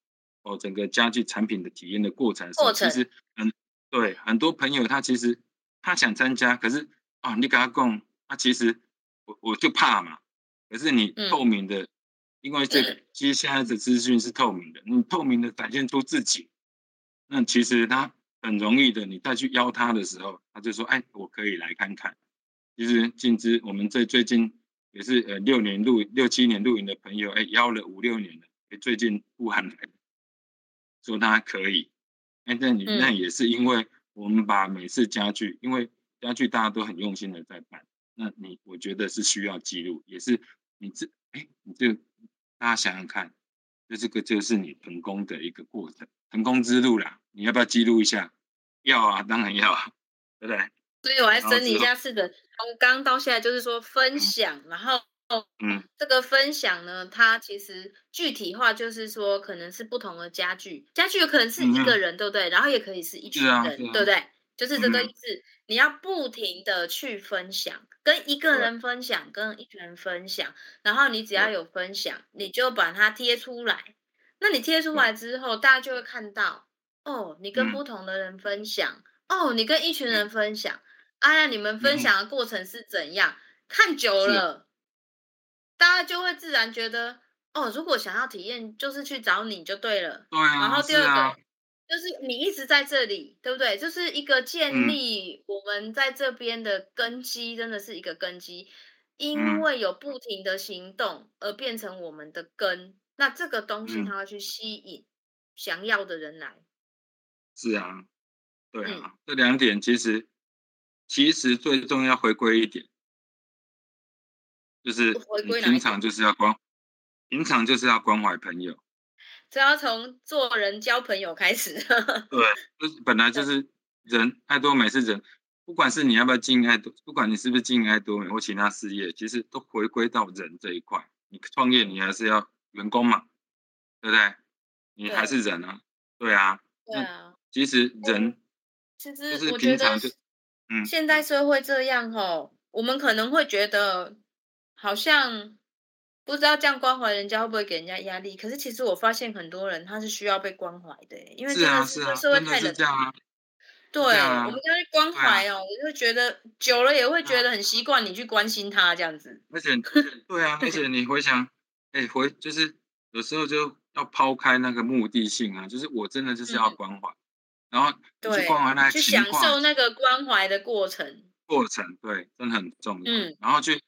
Speaker 2: 哦，整个家具产品的体验的过程，过程其实很对很多朋友他其实他想参加，可是啊，你跟他讲，他其实我我就怕嘛，可是你透明的。嗯因为这其实现在的资讯是透明的，你透明的展现出自己，那其实他很容易的，你再去邀他的时候，他就说：“哎，我可以来看看。”其实静之，我们这最近也是呃六年录六七年录影的朋友，哎，邀了五六年了，哎最近武汉来说他可以，哎，那你那也是因为我们把每次家具，因为家具大家都很用心的在办，那你我觉得是需要记录，也是你这哎你这。大家想想看，就这个就是你成功的一个过程，成功之路啦。你要不要记录一下？要啊，当然要啊，对不对？
Speaker 1: 所以我来整理一下，是的，从刚到现在就是说分享，嗯、然后嗯，这个分享呢，它其实具体化就是说，可能是不同的家具，家具有可能是一个人，嗯、对不对？然后也可以是一群人，啊啊、对不对？就是这个意思。嗯你要不停的去分享，跟一个人分享，跟一群人分享，然后你只要有分享，你就把它贴出来。那你贴出来之后，大家就会看到，哦，你跟不同的人分享，哦，你跟一群人分享，哎呀，你们分享的过程是怎样？看久了，大家就会自然觉得，哦，如果想要体验，就是去找你就对了。对啊。然后第二个。就是你一直在这里，对不对？就是一个建立我们在这边的根基，真的是一个根基。因为有不停的行动而变成我们的根，那这个东西它要去吸引想要的人来。
Speaker 2: 是啊，对啊，这两点其实其实最重要回归一点，就是平常就是要关，平常就是要关怀朋友。
Speaker 1: 只要从做人交朋友开始。(laughs)
Speaker 2: 对，就是本来就是人爱多美是人，不管是你要不要经营爱多，不管你是不是经营爱多美或其他事业，其实都回归到人这一块。你创业，你还是要员工嘛，对不对？你还是人啊，对，对啊。对啊。其实人，
Speaker 1: 其实我觉得，嗯，现在社会这样哦，我们可能会觉得好像。不知道这样关怀人家会不会给人家压力？可是其实我发现很多人他是需要被关怀的，因为这个是社会太冷。对，啊我们要去关怀哦，我就觉得久了也会觉得很习惯，你去关心他这样子。
Speaker 2: 而且，对啊，而且你回想，哎，回就是有时候就要抛开那个目的性啊，就是我真的就是要关怀，嗯、然后去关怀那
Speaker 1: 去享受那个关怀的过程。
Speaker 2: 过程对，真的很重要。嗯，然后去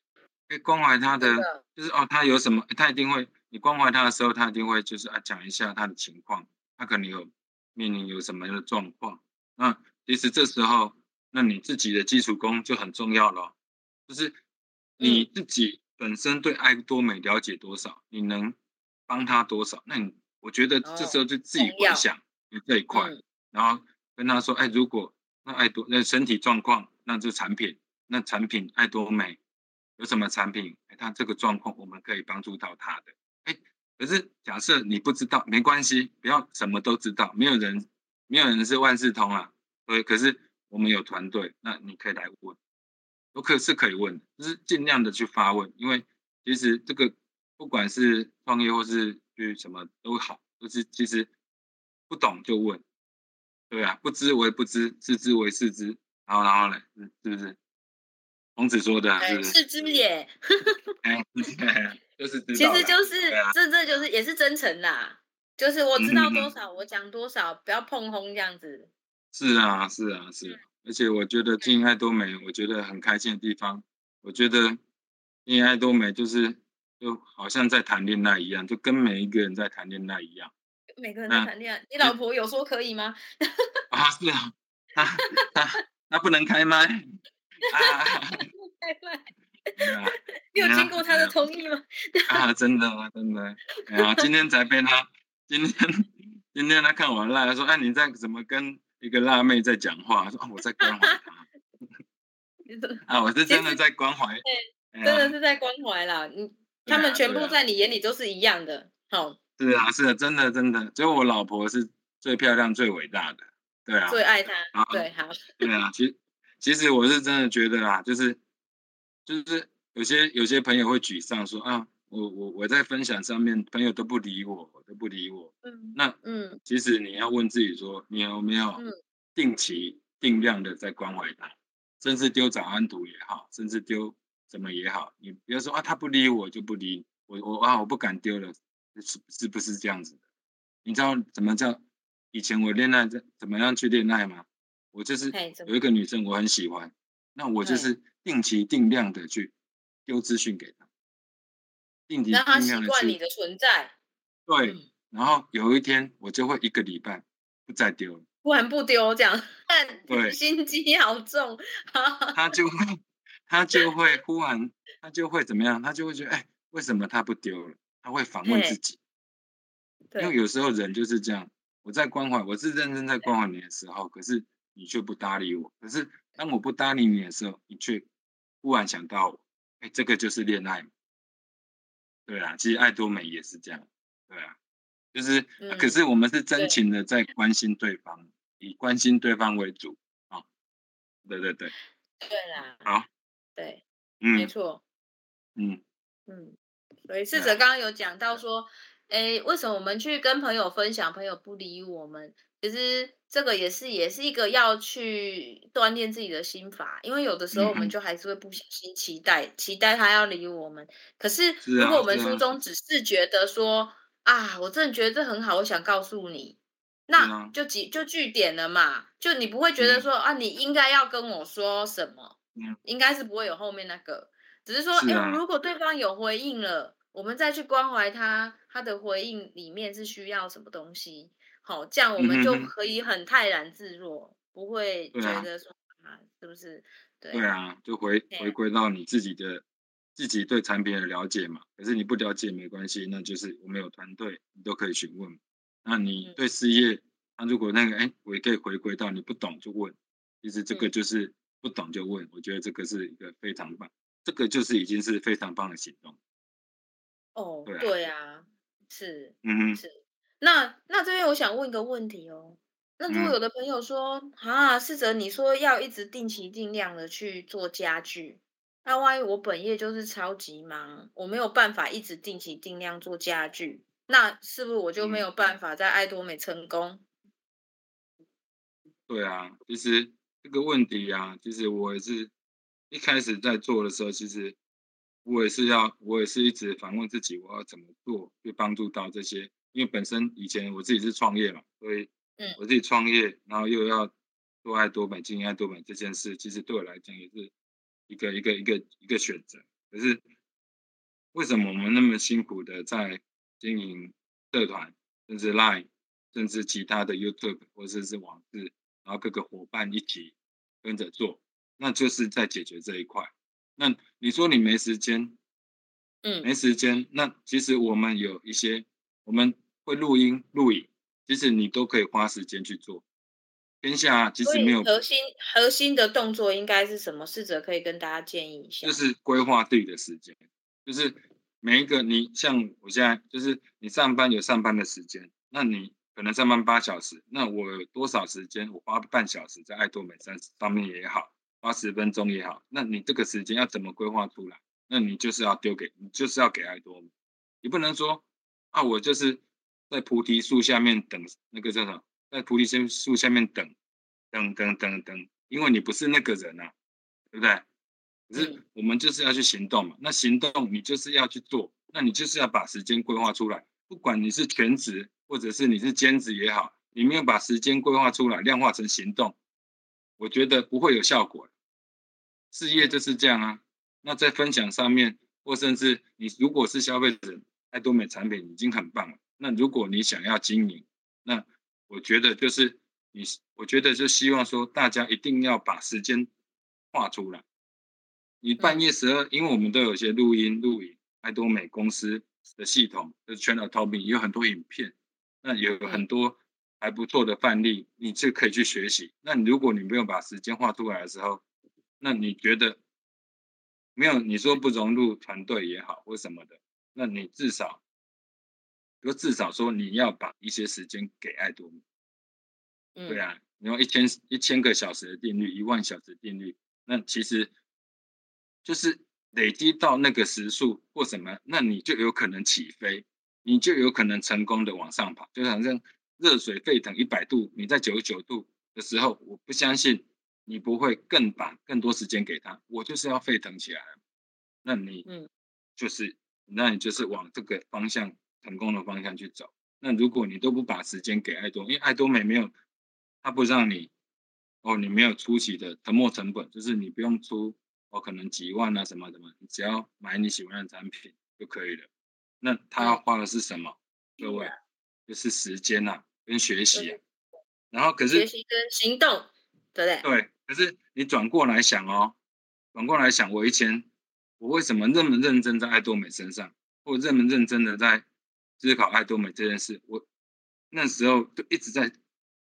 Speaker 2: 关怀他，的就是哦，他有什么，他一定会，你关怀他的时候，他一定会就是啊讲一下他的情况，他可能有面临有什么样的状况。那其实这时候，那你自己的基础功就很重要了，就是你自己本身对爱多美了解多少，你能帮他多少？那你我觉得这时候就自己回想你这一块，嗯、然后跟他说，哎，如果那爱多那身体状况。那这产品，那产品爱多美有什么产品？哎，他这个状况我们可以帮助到他的。哎，可是假设你不知道，没关系，不要什么都知道，没有人，没有人是万事通啊。对，可是我们有团队，那你可以来问，我可是可以问，就是尽量的去发问，因为其实这个不管是创业或是去什么都好，就是其实不懂就问，对啊，不知为不知，知之为是知。然后，然后呢？是不是孔子说的？是不是？
Speaker 1: 是知也。(laughs)
Speaker 2: 哎，(laughs) 就是
Speaker 1: 其实就是这，这就是也是真诚啦。就是我知道多少，我讲多少，不要碰轰这样子。
Speaker 2: 是啊，是啊，是。而且我觉得敬爱多美，我觉得很开心的地方，我觉得敬爱多美就是就好像在谈恋爱一样，就跟每一个人在谈恋爱一样。
Speaker 1: 每个人在谈恋爱，你老婆有说可以吗？
Speaker 2: 啊，是啊，(laughs) 他他。他不能开麦啊！
Speaker 1: 开麦，你有经过他的同意吗？(laughs)
Speaker 2: 啊，真的吗？真的。啊，今天才被他，今天今天他看我辣，他说：“哎，你在怎么跟一个辣妹在讲话？”说：“我在关怀 (laughs) 他。”啊，我是真的在关怀，
Speaker 1: 真的是在关怀啦。你他们全部在你眼里都是一样的。好，
Speaker 2: 是啊，是啊，真的真的，只有我老婆是最漂亮、最伟大的。对啊，
Speaker 1: 最爱她。对，好。
Speaker 2: 对啊，其实其实我是真的觉得啊，就是就是有些有些朋友会沮丧说啊，我我我在分享上面，朋友都不理我，都不理我。嗯。那嗯，其实你要问自己说，你有没有定期定量的在关怀他，甚至丢早安图也好，甚至丢什么也好，你不要说啊，他不理我就不理我，我啊我不敢丢了，是是不是这样子的？你知道怎么叫？以前我恋爱怎怎么样去恋爱吗？我就是有一个女生我很喜欢，那我就是定期定量的去丢资讯给他，定期定量的习惯
Speaker 1: 你的存在。
Speaker 2: 对，嗯、然后有一天我就会一个礼拜不再丢了，
Speaker 1: 不然不丢这样。
Speaker 2: 对，(laughs)
Speaker 1: 心机好重。
Speaker 2: 他就会，(laughs) 他就会忽然，他就会怎么样？他就会觉得，哎，为什么他不丢了？他会反问自己。因为有时候人就是这样。我在关怀，我是认真在关怀你的时候，可是你却不搭理我。可是当我不搭理你的时候，你却忽然想到我。哎，这个就是恋爱。对啊，其实爱多美也是这样。对啊，就是，嗯、可是我们是真情的在关心对方，对以关心对方为主啊、哦。对对对。
Speaker 1: 对啦。
Speaker 2: 好。
Speaker 1: 对。嗯。没错。
Speaker 2: 嗯。
Speaker 1: 嗯。所以逝哲刚刚有讲到说。哎，为什么我们去跟朋友分享，朋友不理我们？其实这个也是也是一个要去锻炼自己的心法，因为有的时候我们就还是会不小心期待，嗯、期待他要理我们。可是如果我们书中只是觉得说啊，啊，我真的觉得这很好，我想告诉你，那就几就据点了嘛，就你不会觉得说、嗯、啊，你应该要跟我说什么，
Speaker 2: 嗯、
Speaker 1: 应该是不会有后面那个，只是说，哎、啊，如果对方有回应了。我们再去关怀他，他的回应里面是需要什么东西？好，这样我们就可以很泰然自若，不会觉得说啊，是不是？对，
Speaker 2: 对啊，就回回归到你自己的自己对产品的了解嘛。可是你不了解没关系，那就是我们有团队，你都可以询问。那你对事业，那如果那个哎，我也可以回归到你不懂就问，其实这个就是不懂就问。我觉得这个是一个非常棒，这个就是已经是非常棒的行动。
Speaker 1: 哦，对啊，是，
Speaker 2: 嗯哼，
Speaker 1: 是。那那这边我想问一个问题哦。那如果有的朋友说，嗯、啊，逝哲你说要一直定期定量的去做家具，那万一我本业就是超级忙，我没有办法一直定期定量做家具，那是不是我就没有办法在爱多美成功？
Speaker 2: 对啊，其实这个问题啊，其实我也是一开始在做的时候，其实。我也是要，我也是一直反问自己，我要怎么做，去帮助到这些因为本身以前我自己是创业嘛，所以我自己创业，然后又要多爱多美、经营爱多美这件事，其实对我来讲也是一个一个一个一个选择。可是为什么我们那么辛苦的在经营社团，甚至 Line，甚至其他的 YouTube 或者是网志，然后各个伙伴一起跟着做，那就是在解决这一块。那你说你没时间？嗯，没时间。那其实我们有一些，我们会录音、录影，其实你都可以花时间去做。天下其实没有
Speaker 1: 核心，核心的动作应该是什么？试着可以跟大家建议一下。
Speaker 2: 就是规划自己的时间，就是每一个你像我现在，就是你上班有上班的时间，那你可能上班八小时，那我有多少时间？我花半小时在爱多美上上面也好，花十分钟也好，那你这个时间要怎么规划出来？那你就是要丢给你，就是要给爱多美，你不能说啊，我就是在菩提树下面等那个叫什么，在菩提树下面等，等等等等，因为你不是那个人啊，对不对？可是我们就是要去行动嘛，那行动你就是要去做，那你就是要把时间规划出来，不管你是全职或者是你是兼职也好，你没有把时间规划出来，量化成行动，我觉得不会有效果。事业就是这样啊。那在分享上面，或甚至你如果是消费者，爱多美产品已经很棒了。那如果你想要经营，那我觉得就是你，我觉得就希望说大家一定要把时间画出来。你半夜十二，因为我们都有些录音录影，爱多美公司的系统就是 Channel 也有很多影片，那有很多还不错的范例，你就可以去学习。那如果你没有把时间画出来的时候，那你觉得？没有，你说不融入团队也好，或什么的，那你至少，就至少说你要把一些时间给爱多美。嗯，对啊，你用一千一千个小时的定律，一万小时的定律，那其实就是累积到那个时速或什么，那你就有可能起飞，你就有可能成功的往上跑，就好像热水沸腾一百度，你在九十九度的时候，我不相信。你不会更把更多时间给他，我就是要沸腾起来。那你，嗯，就是，那你就是往这个方向成功的方向去走。那如果你都不把时间给爱多，因为爱多美没有，他不让你，哦，你没有初期的沉没成本，就是你不用出，哦，可能几万啊什么什么，你只要买你喜欢的产品就可以了。那他要花的是什么？各位，就是时间啊，跟学习啊。然后可是
Speaker 1: 学习跟行动，对不对？
Speaker 2: 对。可是你转过来想哦，转过来想，我以前我为什么那么认真在爱多美身上，或那么认真的在思考爱多美这件事？我那时候就一直在，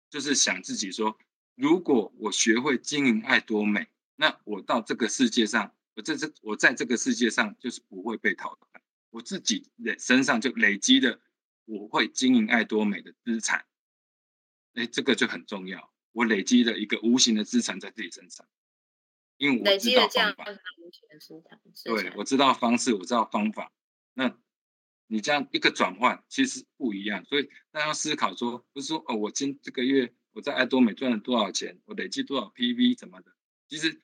Speaker 2: 就是想自己说，如果我学会经营爱多美，那我到这个世界上，我这这我在这个世界上就是不会被淘汰，我自己的身上就累积的我会经营爱多美的资产，哎，这个就很重要。我累积了一个无形的资产在自己身上，因为我知道方法。对，我知道方式，我知道方法。那你这样一个转换其实不一样，所以大家要思考说，不是说哦，我今这个月我在爱多美赚了多少钱，我累积多少 PV 什么的。其实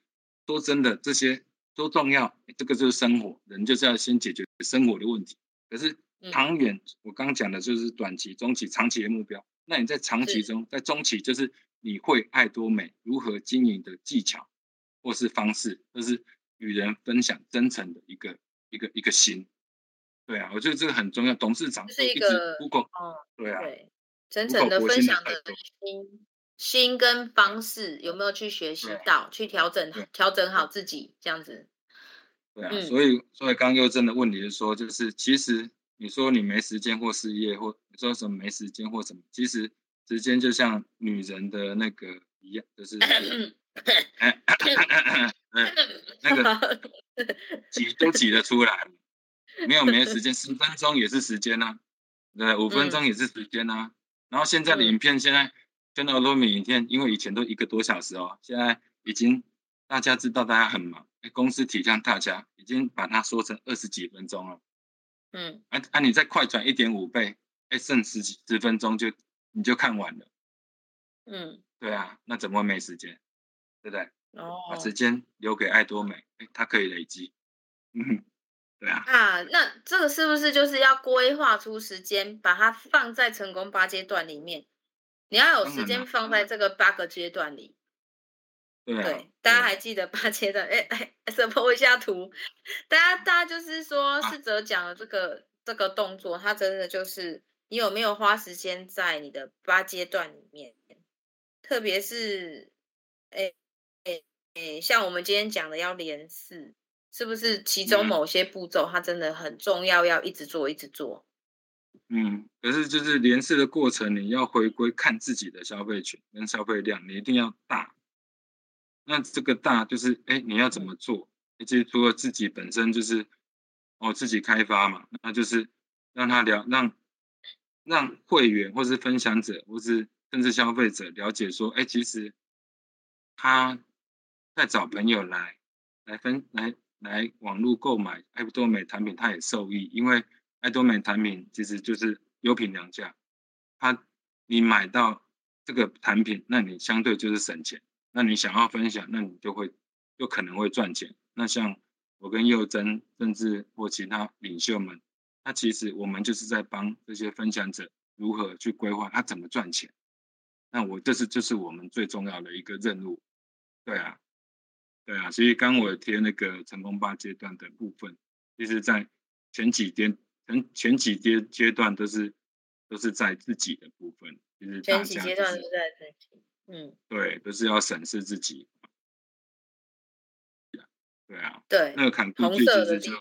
Speaker 2: 说真的，这些都重要，这个就是生活，人就是要先解决生活的问题。可是长远，我刚讲的就是短期、中期、长期的目标。那你在长期中，在中期就是。你会爱多美如何经营的技巧，或是方式，就是与人分享真诚的一个一个一个心。对啊，我觉得这个很重要。董事长是一个 Google，哦，对啊，对，
Speaker 1: 真诚的分享的心心跟方式有没有去学习到，去调整调整好自己这样子。
Speaker 2: 对啊，嗯、所以所以刚刚又真的问题是说，就是其实你说你没时间或事业，或你说什么没时间或什么，其实。时间就像女人的那个一样，就是，(clears throat) 嗯，(laughs) 那个挤都挤得出来，没有没时间，十分钟也是时间呐，对，五分钟也是时间呐。然后现在的影片，现在真的爱多美影片，因为以前都一个多小时哦，现在已经大家知道大家很忙，公司体谅大家，已经把它缩成二十几分钟了。嗯，啊啊，你再快转一点五倍，哎，剩十几十分钟就。你就看完了，嗯，对啊，那怎么会没时间？对不对？哦，把时间留给爱多美，哎，它可以累积，嗯，对啊。
Speaker 1: 啊，那这个是不是就是要规划出时间，把它放在成功八阶段里面？你要有时间放在这个八个阶段里。
Speaker 2: 对，啊、
Speaker 1: 对，大家还记得八阶段？哎哎，support 一下图。大家大家就是说，士哲讲的这个、啊、这个动作，它真的就是你有没有花时间在你的八阶段里面？特别是，哎哎哎，像我们今天讲的要连四，是不是其中某些步骤它真的很重要，要一直做一直做？
Speaker 2: 嗯，可是就是连四的过程，你要回归看自己的消费群跟消费量，你一定要大。那这个大就是，哎，你要怎么做？其实除了自己本身就是，哦，自己开发嘛，那就是让他了，让让会员或是分享者，或是甚至消费者了解说，哎，其实他再找朋友来来分来来网络购买爱多美产品，他也受益，因为爱多美产品其实就是优品良价，他你买到这个产品，那你相对就是省钱。那你想要分享，那你就会就可能会赚钱。那像我跟佑真，甚至或其他领袖们，那其实我们就是在帮这些分享者如何去规划他怎么赚钱。那我这是就是我们最重要的一个任务。对啊，对啊。所以刚我贴那个成功八阶段的部分，其实在前几天前前几阶阶段都是都是在自己的部分，就是大家、就是、
Speaker 1: 前几阶段都在自己。嗯，
Speaker 2: 对，都是要审视自己。对啊，
Speaker 1: 对，
Speaker 2: 那个砍过去其实就，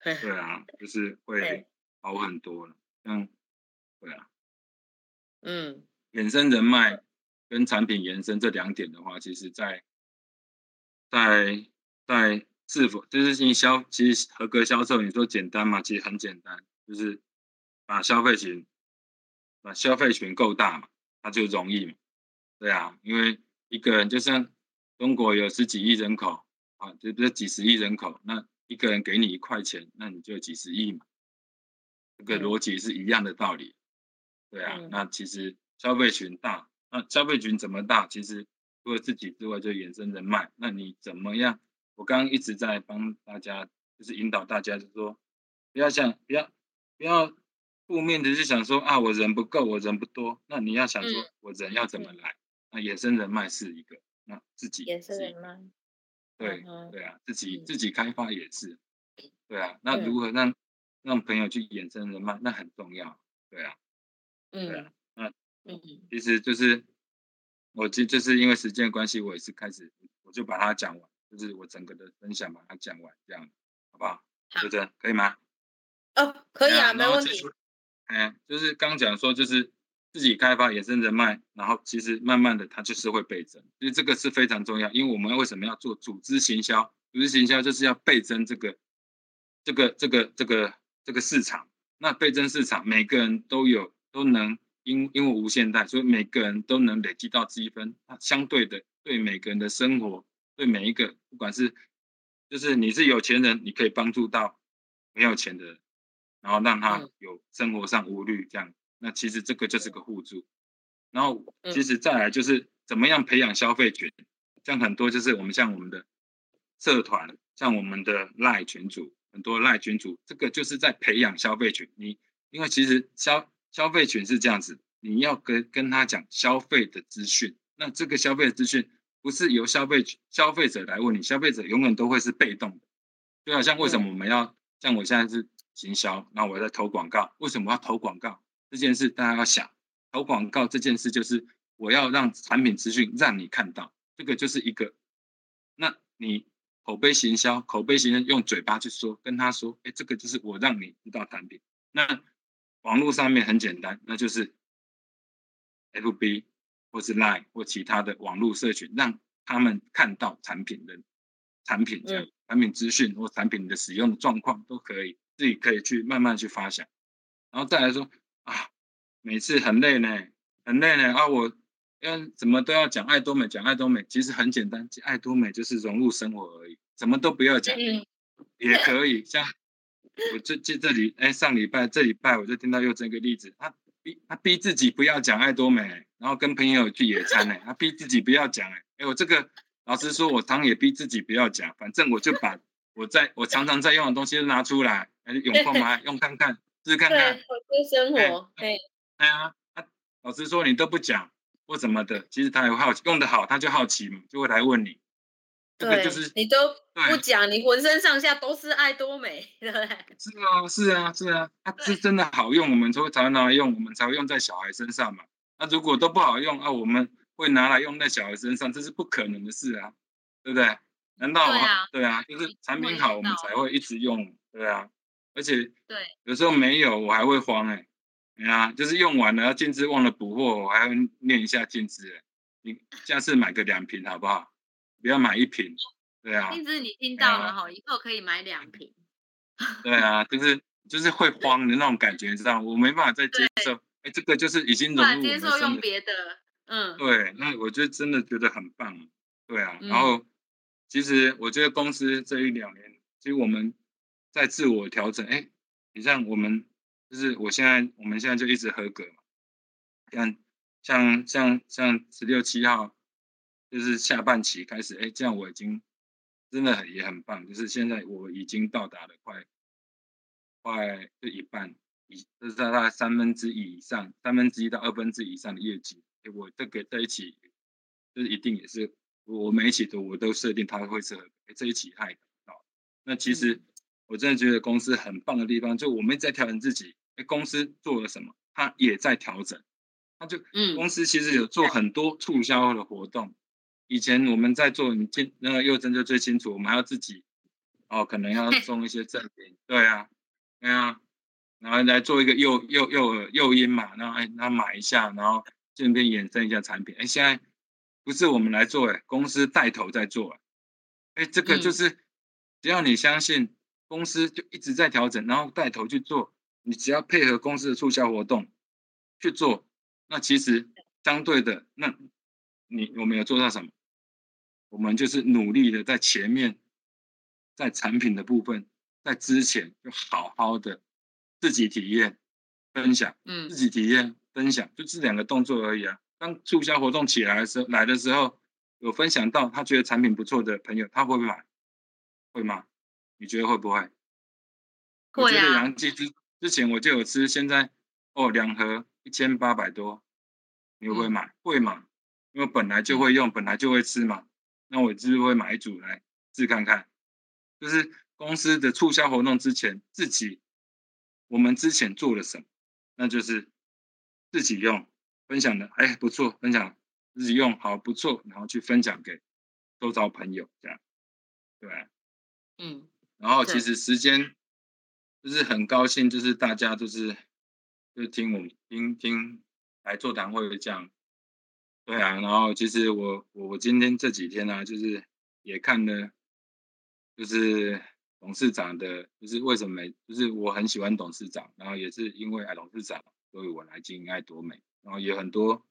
Speaker 2: 对啊，就是 (laughs) 会好很多了。像，对啊，
Speaker 1: 嗯，
Speaker 2: 衍生人脉跟产品延伸这两点的话，其实在，在在是否就是营销，其实合格销售，你说简单嘛？其实很简单，就是把消费群，把消费群够大嘛，那就容易嘛。对啊，因为一个人就像中国有十几亿人口啊，这不是几十亿人口，那一个人给你一块钱，那你就几十亿嘛，这个逻辑是一样的道理。对啊，那其实消费群大，那消费群怎么大？其实除了自己之外，就衍生人脉。那你怎么样？我刚刚一直在帮大家，就是引导大家，就是说不要想，不要不要负面的，就想说啊，我人不够，我人不多。那你要想说，我人要怎么来？那衍生人脉是一个，那自己
Speaker 1: 衍生人脉，
Speaker 2: 对对啊，自己自己开发也是，对啊。那如何让让朋友去衍生人脉，那很重要，对啊，对啊。那嗯，其实就是我其实就是因为时间关系，我也是开始我就把它讲完，就是我整个的分享把它讲完，这样好不好？就这样可以吗？
Speaker 1: 哦，可以啊，没问题。
Speaker 2: 哎，就是刚讲说就是。自己开发衍生人脉，然后其实慢慢的它就是会倍增，所以这个是非常重要。因为我们为什么要做组织行销？组织行销就是要倍增这个、这个、这个、这个、这个市场。那倍增市场，每个人都有都能因因为无限大，所以每个人都能累积到积分。它相对的，对每个人的生活，对每一个不管是就是你是有钱人，你可以帮助到没有钱的人，然后让他有生活上无虑这样。那其实这个就是个互助，然后其实再来就是怎么样培养消费群，像很多就是我们像我们的社团，像我们的赖群组，很多赖群组，这个就是在培养消费群。你因为其实消消费群是这样子，你要跟跟他讲消费的资讯，那这个消费的资讯不是由消费消费者来问你，消费者永远都会是被动的，就好像为什么我们要像我现在是行销，那我在投广告，为什么要投广告？这件事大家要想，投广告这件事就是我要让产品资讯让你看到，这个就是一个。那你口碑行销，口碑行销用嘴巴去说，跟他说，哎，这个就是我让你知道产品。那网络上面很简单，那就是 FB 或是 Line 或其他的网络社群，让他们看到产品的产品这样，产品资讯或产品的使用的状况都可以，自己可以去慢慢去发想，然后再来说。啊，每次很累呢，很累呢啊！我要怎么都要讲爱多美，讲爱多美，其实很简单，爱多美就是融入生活而已，什么都不要讲，也可以。像我这这这里，哎，上礼拜这礼拜我就听到又这个例子，他逼他逼自己不要讲爱多美，然后跟朋友去野餐呢，他逼自己不要讲，哎，哎，我这个老实说，我常也逼自己不要讲，反正我就把我在我常常在用的东西都拿出来，有空吗？用看看，试看看。
Speaker 1: 对，生活。
Speaker 2: 哎，哎呀，老师说你都不讲或什么的，其实他有好奇，用得好他就好奇嘛，就会来问你。
Speaker 1: 对，就是你都不讲，你浑身上下都是爱多美，对不对？
Speaker 2: 是啊，是啊，是啊，它是真的好用，我们才会才会拿来用，我们才会用在小孩身上嘛。那如果都不好用啊，我们会拿来用在小孩身上，这是不可能的事啊，对不对？难道对啊，对啊，就是产品好，我们才会一直用，对啊。而且对，有时候没有我还会慌哎，对啊，就是用完了要禁止忘了补货，我还会念一下进资哎，你下次买个两瓶好不好？不要买一瓶，对啊。净
Speaker 1: 资你听到了哈，以后可以买两瓶。
Speaker 2: 对啊，就是就是会慌的那种感觉，你知道吗？我没办法再接受。哎，这个就是已经融入
Speaker 1: 接受用别的，嗯。
Speaker 2: 对，那我就真的觉得很棒。对啊，然后其实我觉得公司这一两年，其实我们在自我调整。哎，你像我们，就是我现在，我们现在就一直合格嘛。像像像像十六七号。就是下半期开始，哎，这样我已经真的也很棒。就是现在我已经到达了快快就一半，以就是大概三分之一以上，三分之一到二分之一以上的业绩。哎，我这个这一期就是一定也是我每一期都我都设定它会是哎这一期还好。那其实我真的觉得公司很棒的地方，就我们在调整自己。哎，公司做了什么，它也在调整。它就嗯，公司其实有做很多促销的活动。以前我们在做，你进那个幼珍就最清楚，我们还要自己哦，可能要 (laughs) 送一些赠品，对啊，对啊，然后来做一个诱诱诱诱因嘛，然后哎，那买一下，然后顺便衍生一下产品。哎，现在不是我们来做，哎，公司带头在做，哎，这个就是只要你相信公司就一直在调整，然后带头去做，你只要配合公司的促销活动去做，那其实相对的，那你我们有做到什么？我们就是努力的在前面，在产品的部分，在之前就好好的自己体验、分享，嗯，自己体验、分享，就这两个动作而已啊。当促销活动起来的时候，来的时候有分享到他觉得产品不错的朋友，他会不会买？会吗？你觉得会不会？我觉得杨记之之前我就有吃，现在哦两盒一千八百多，你会不会买？嗯、会嘛？因为本来就会用，本来就会吃嘛。那我就是会买一组来试看看，就是公司的促销活动之前，自己我们之前做了什么，那就是自己用分享的，哎，不错，分享自己用好不错，然后去分享给周遭朋友，这样，对，嗯，然后其实时间就是很高兴，就是大家就是就听我们听听来座谈会这样。对啊，然后其实我我我今天这几天呢、啊，就是也看了，就是董事长的，就是为什么，就是我很喜欢董事长，然后也是因为董事长，所以我来经营爱多美，然后也很多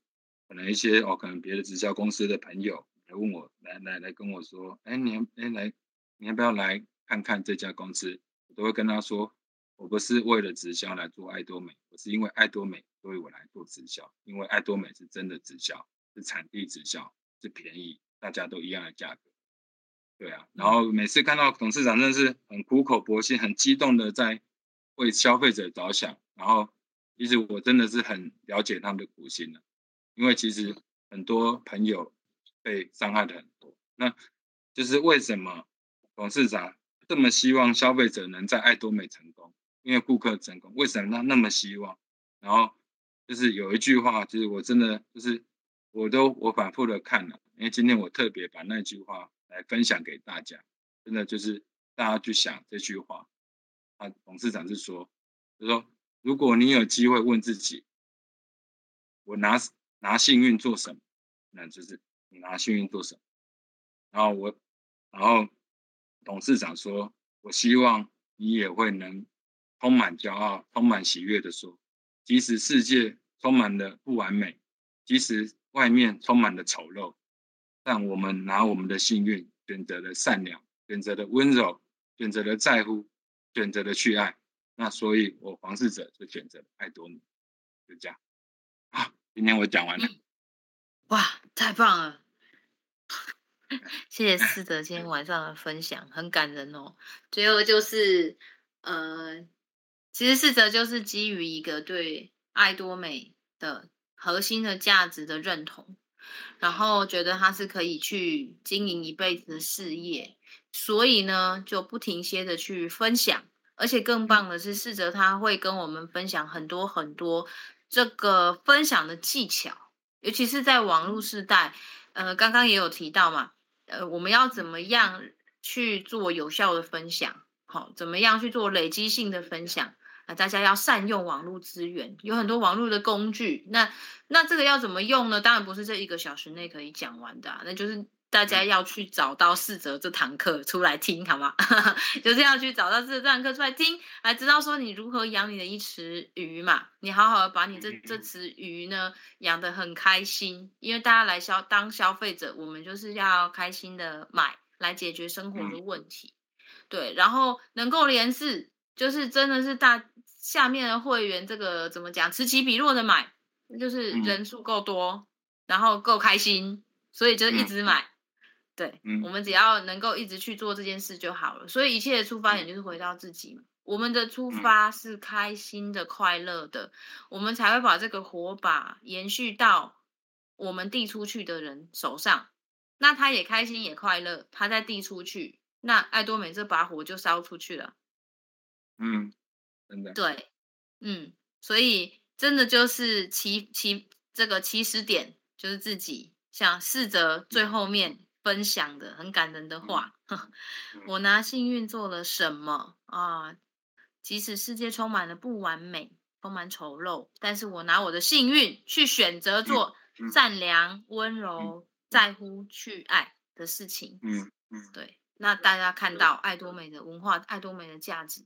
Speaker 2: 可能一些哦，可能别的直销公司的朋友来问我，来来来跟我说，哎，你哎来，你要不要来看看这家公司？我都会跟他说，我不是为了直销来做爱多美，我是因为爱多美，所以我来做直销，因为爱多美是真的直销。是产地直销，是便宜，大家都一样的价格，对啊。然后每次看到董事长，真的是很苦口婆心、很激动的在为消费者着想。然后，其实我真的是很了解他们的苦心的，因为其实很多朋友被伤害的很多。那就是为什么董事长这么希望消费者能在爱多美成功？因为顾客成功，为什么他那么希望？然后就是有一句话，就是我真的就是。我都我反复的看了，因为今天我特别把那句话来分享给大家，真的就是大家去想这句话。啊，董事长是说，就说如果你有机会问自己，我拿拿幸运做什么？那就是你拿幸运做什么？然后我，然后董事长说，我希望你也会能充满骄傲、充满喜悦的说，即使世界充满了不完美，即使外面充满了丑陋，但我们拿我们的幸运选择了善良，选择了温柔，选择了在乎，选择了去爱。那所以，我黄世哲就选择了爱多美，就这样。好，今天我讲完了。
Speaker 1: 哇，太棒了！(laughs) 谢谢 (laughs) 四哲今天晚上的分享，很感人哦。最后就是，呃，其实四哲就是基于一个对爱多美的核心的价值的认同，然后觉得他是可以去经营一辈子的事业，所以呢，就不停歇的去分享，而且更棒的是，四德他会跟我们分享很多很多这个分享的技巧，尤其是在网络时代，呃，刚刚也有提到嘛。呃，我们要怎么样去做有效的分享？好，怎么样去做累积性的分享？啊，大家要善用网络资源，有很多网络的工具。那那这个要怎么用呢？当然不是这一个小时内可以讲完的啊，那就是。大家要去找到四则这堂课出来听，好吗？(laughs) 就是要去找到四则这堂课出来听，来知道说你如何养你的一池鱼嘛。你好好的把你这这池鱼呢养得很开心，因为大家来消当消费者，我们就是要开心的买来解决生活的问题。对，然后能够连四，就是真的是大下面的会员这个怎么讲，此起彼落的买，就是人数够多，然后够开心，所以就一直买。对，嗯，我们只要能够一直去做这件事就好了。所以一切的出发点就是回到自己嘛。我们的出发是开心的、快乐的，我们才会把这个火把延续到我们递出去的人手上。那他也开心也快乐，他再递出去，那爱多美这把火就烧出去了。
Speaker 2: 嗯，真的。
Speaker 1: 对，嗯，所以真的就是起起这个起始点就是自己，想试着最后面。分享的很感人的话，(laughs) 我拿幸运做了什么啊？即使世界充满了不完美，充满丑陋，但是我拿我的幸运去选择做善良、温柔、在乎、去爱的事情。嗯嗯，对。那大家看到爱多美的文化，爱多美的价值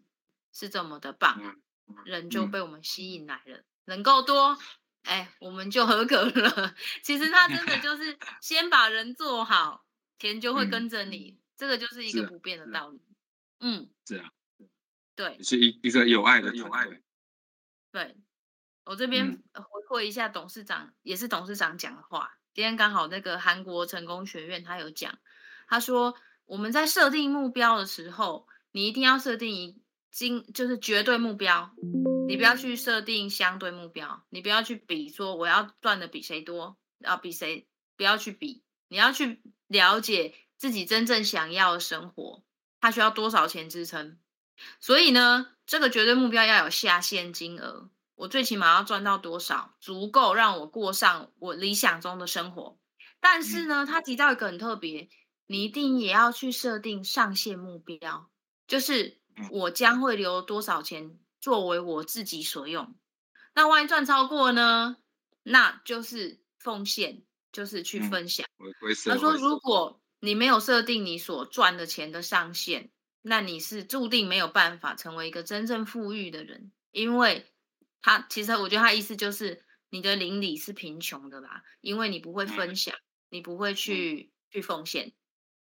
Speaker 1: 是这么的棒，人就被我们吸引来了，人够多。哎，我们就合格了。(laughs) 其实他真的就是先把人做好。钱就会跟着你，嗯，这个就是一个不变的道理。嗯，
Speaker 2: 是啊，
Speaker 1: 对，
Speaker 2: 是一一个有爱的有爱的。
Speaker 1: 对，我这边回馈一下董事长，嗯，也是董事长讲的话。今天刚好那个韩国成功学院他有讲，他说我们在设定目标的时候，你一定要设定一经就是绝对目标，你不要去设定相对目标，你不要去比说我要赚的比谁多，要比谁，不要去比，你要去。了解自己真正想要的生活，它需要多少钱支撑？所以呢，这个绝对目标要有下限金额。我最起码要赚到多少，足够让我过上我理想中的生活。但是呢，他提到一个很特别，你一定也要去设定上限目标，就是我将会留多少钱作为我自己所用。那万一赚超过呢？那就是奉献。就是去分享。
Speaker 2: 嗯、
Speaker 1: 他说：“如果你没有设定你所赚的钱的上限，那你是注定没有办法成为一个真正富裕的人。因为他其实我觉得他意思就是你的邻里是贫穷的啦，因为你不会分享，嗯、你不会去、嗯、去奉献。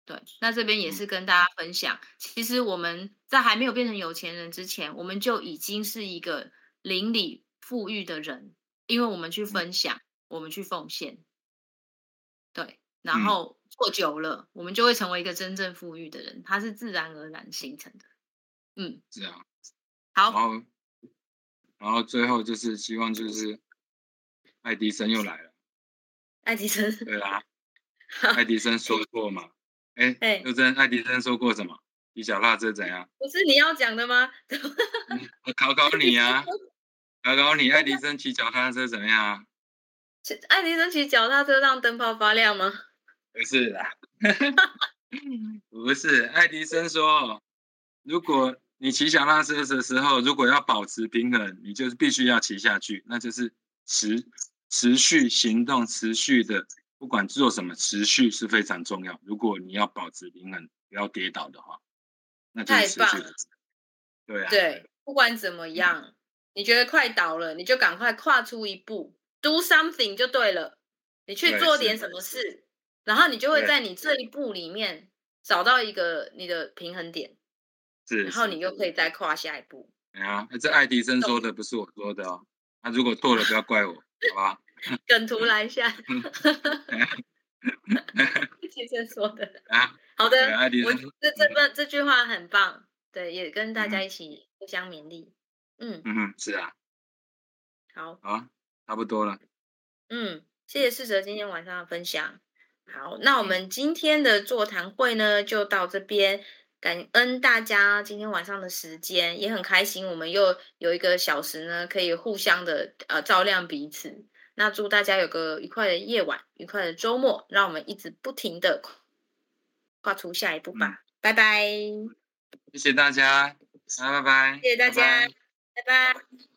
Speaker 1: 对，那这边也是跟大家分享、嗯，其实我们在还没有变成有钱人之前，我们就已经是一个邻里富裕的人，因为我们去分享，嗯、我们去奉献。”对，然后做久了、嗯，我们就会成为一个真正富裕的人，它是自然而然形成的。嗯，
Speaker 2: 是啊。
Speaker 1: 好，
Speaker 2: 然后，然后最后就是希望就是爱迪生又来了。
Speaker 1: 爱迪生。(laughs)
Speaker 2: 对啦。爱迪生说过嘛？哎，又真爱迪生说过什么？骑脚踏车怎样？
Speaker 1: 不是你要讲的吗？(laughs)
Speaker 2: 我考考你啊！(laughs) 考考你，爱迪生骑脚踏车怎么样？
Speaker 1: 爱迪生骑脚踏车让灯泡发亮吗？
Speaker 2: 不是啦，(laughs) 不是。爱迪生说，如果你骑脚踏车的时候，如果要保持平衡，你就是必须要骑下去，那就是持持续行动，持续的，不管做什么，持续是非常重要。如果你要保持平衡，不要跌倒的话，那就是持续的。对啊，
Speaker 1: 对，不管怎么样，嗯，你觉得快倒了，你就赶快跨出一步。Do something 就对了，你去做点什么事，然后你就会在你这一步里面找到一个你的平衡点，
Speaker 2: 是，
Speaker 1: 然后你又可以再跨下一步。
Speaker 2: 哎呀，这爱迪生说的不是我说的哦，那如果错了不要怪我，好吧？(laughs)
Speaker 1: 梗图来一下，(laughs) 先生说的啊。好的，我觉得这份这句话很棒，对，也跟大家一起互相勉励。嗯
Speaker 2: 嗯哼，是啊。
Speaker 1: 好，
Speaker 2: 好，差不多了。
Speaker 1: 嗯，谢谢四哲今天晚上的分享。好，那我们今天的座谈会呢，就到这边。感恩大家今天晚上的时间，也很开心，我们又有一个小时呢，可以互相的呃照亮彼此。那祝大家有个愉快的夜晚，愉快的周末，让我们一直不停的跨出下一步吧。嗯、拜拜，
Speaker 2: 谢谢大家，拜拜，
Speaker 1: 谢谢大家，拜拜。拜拜。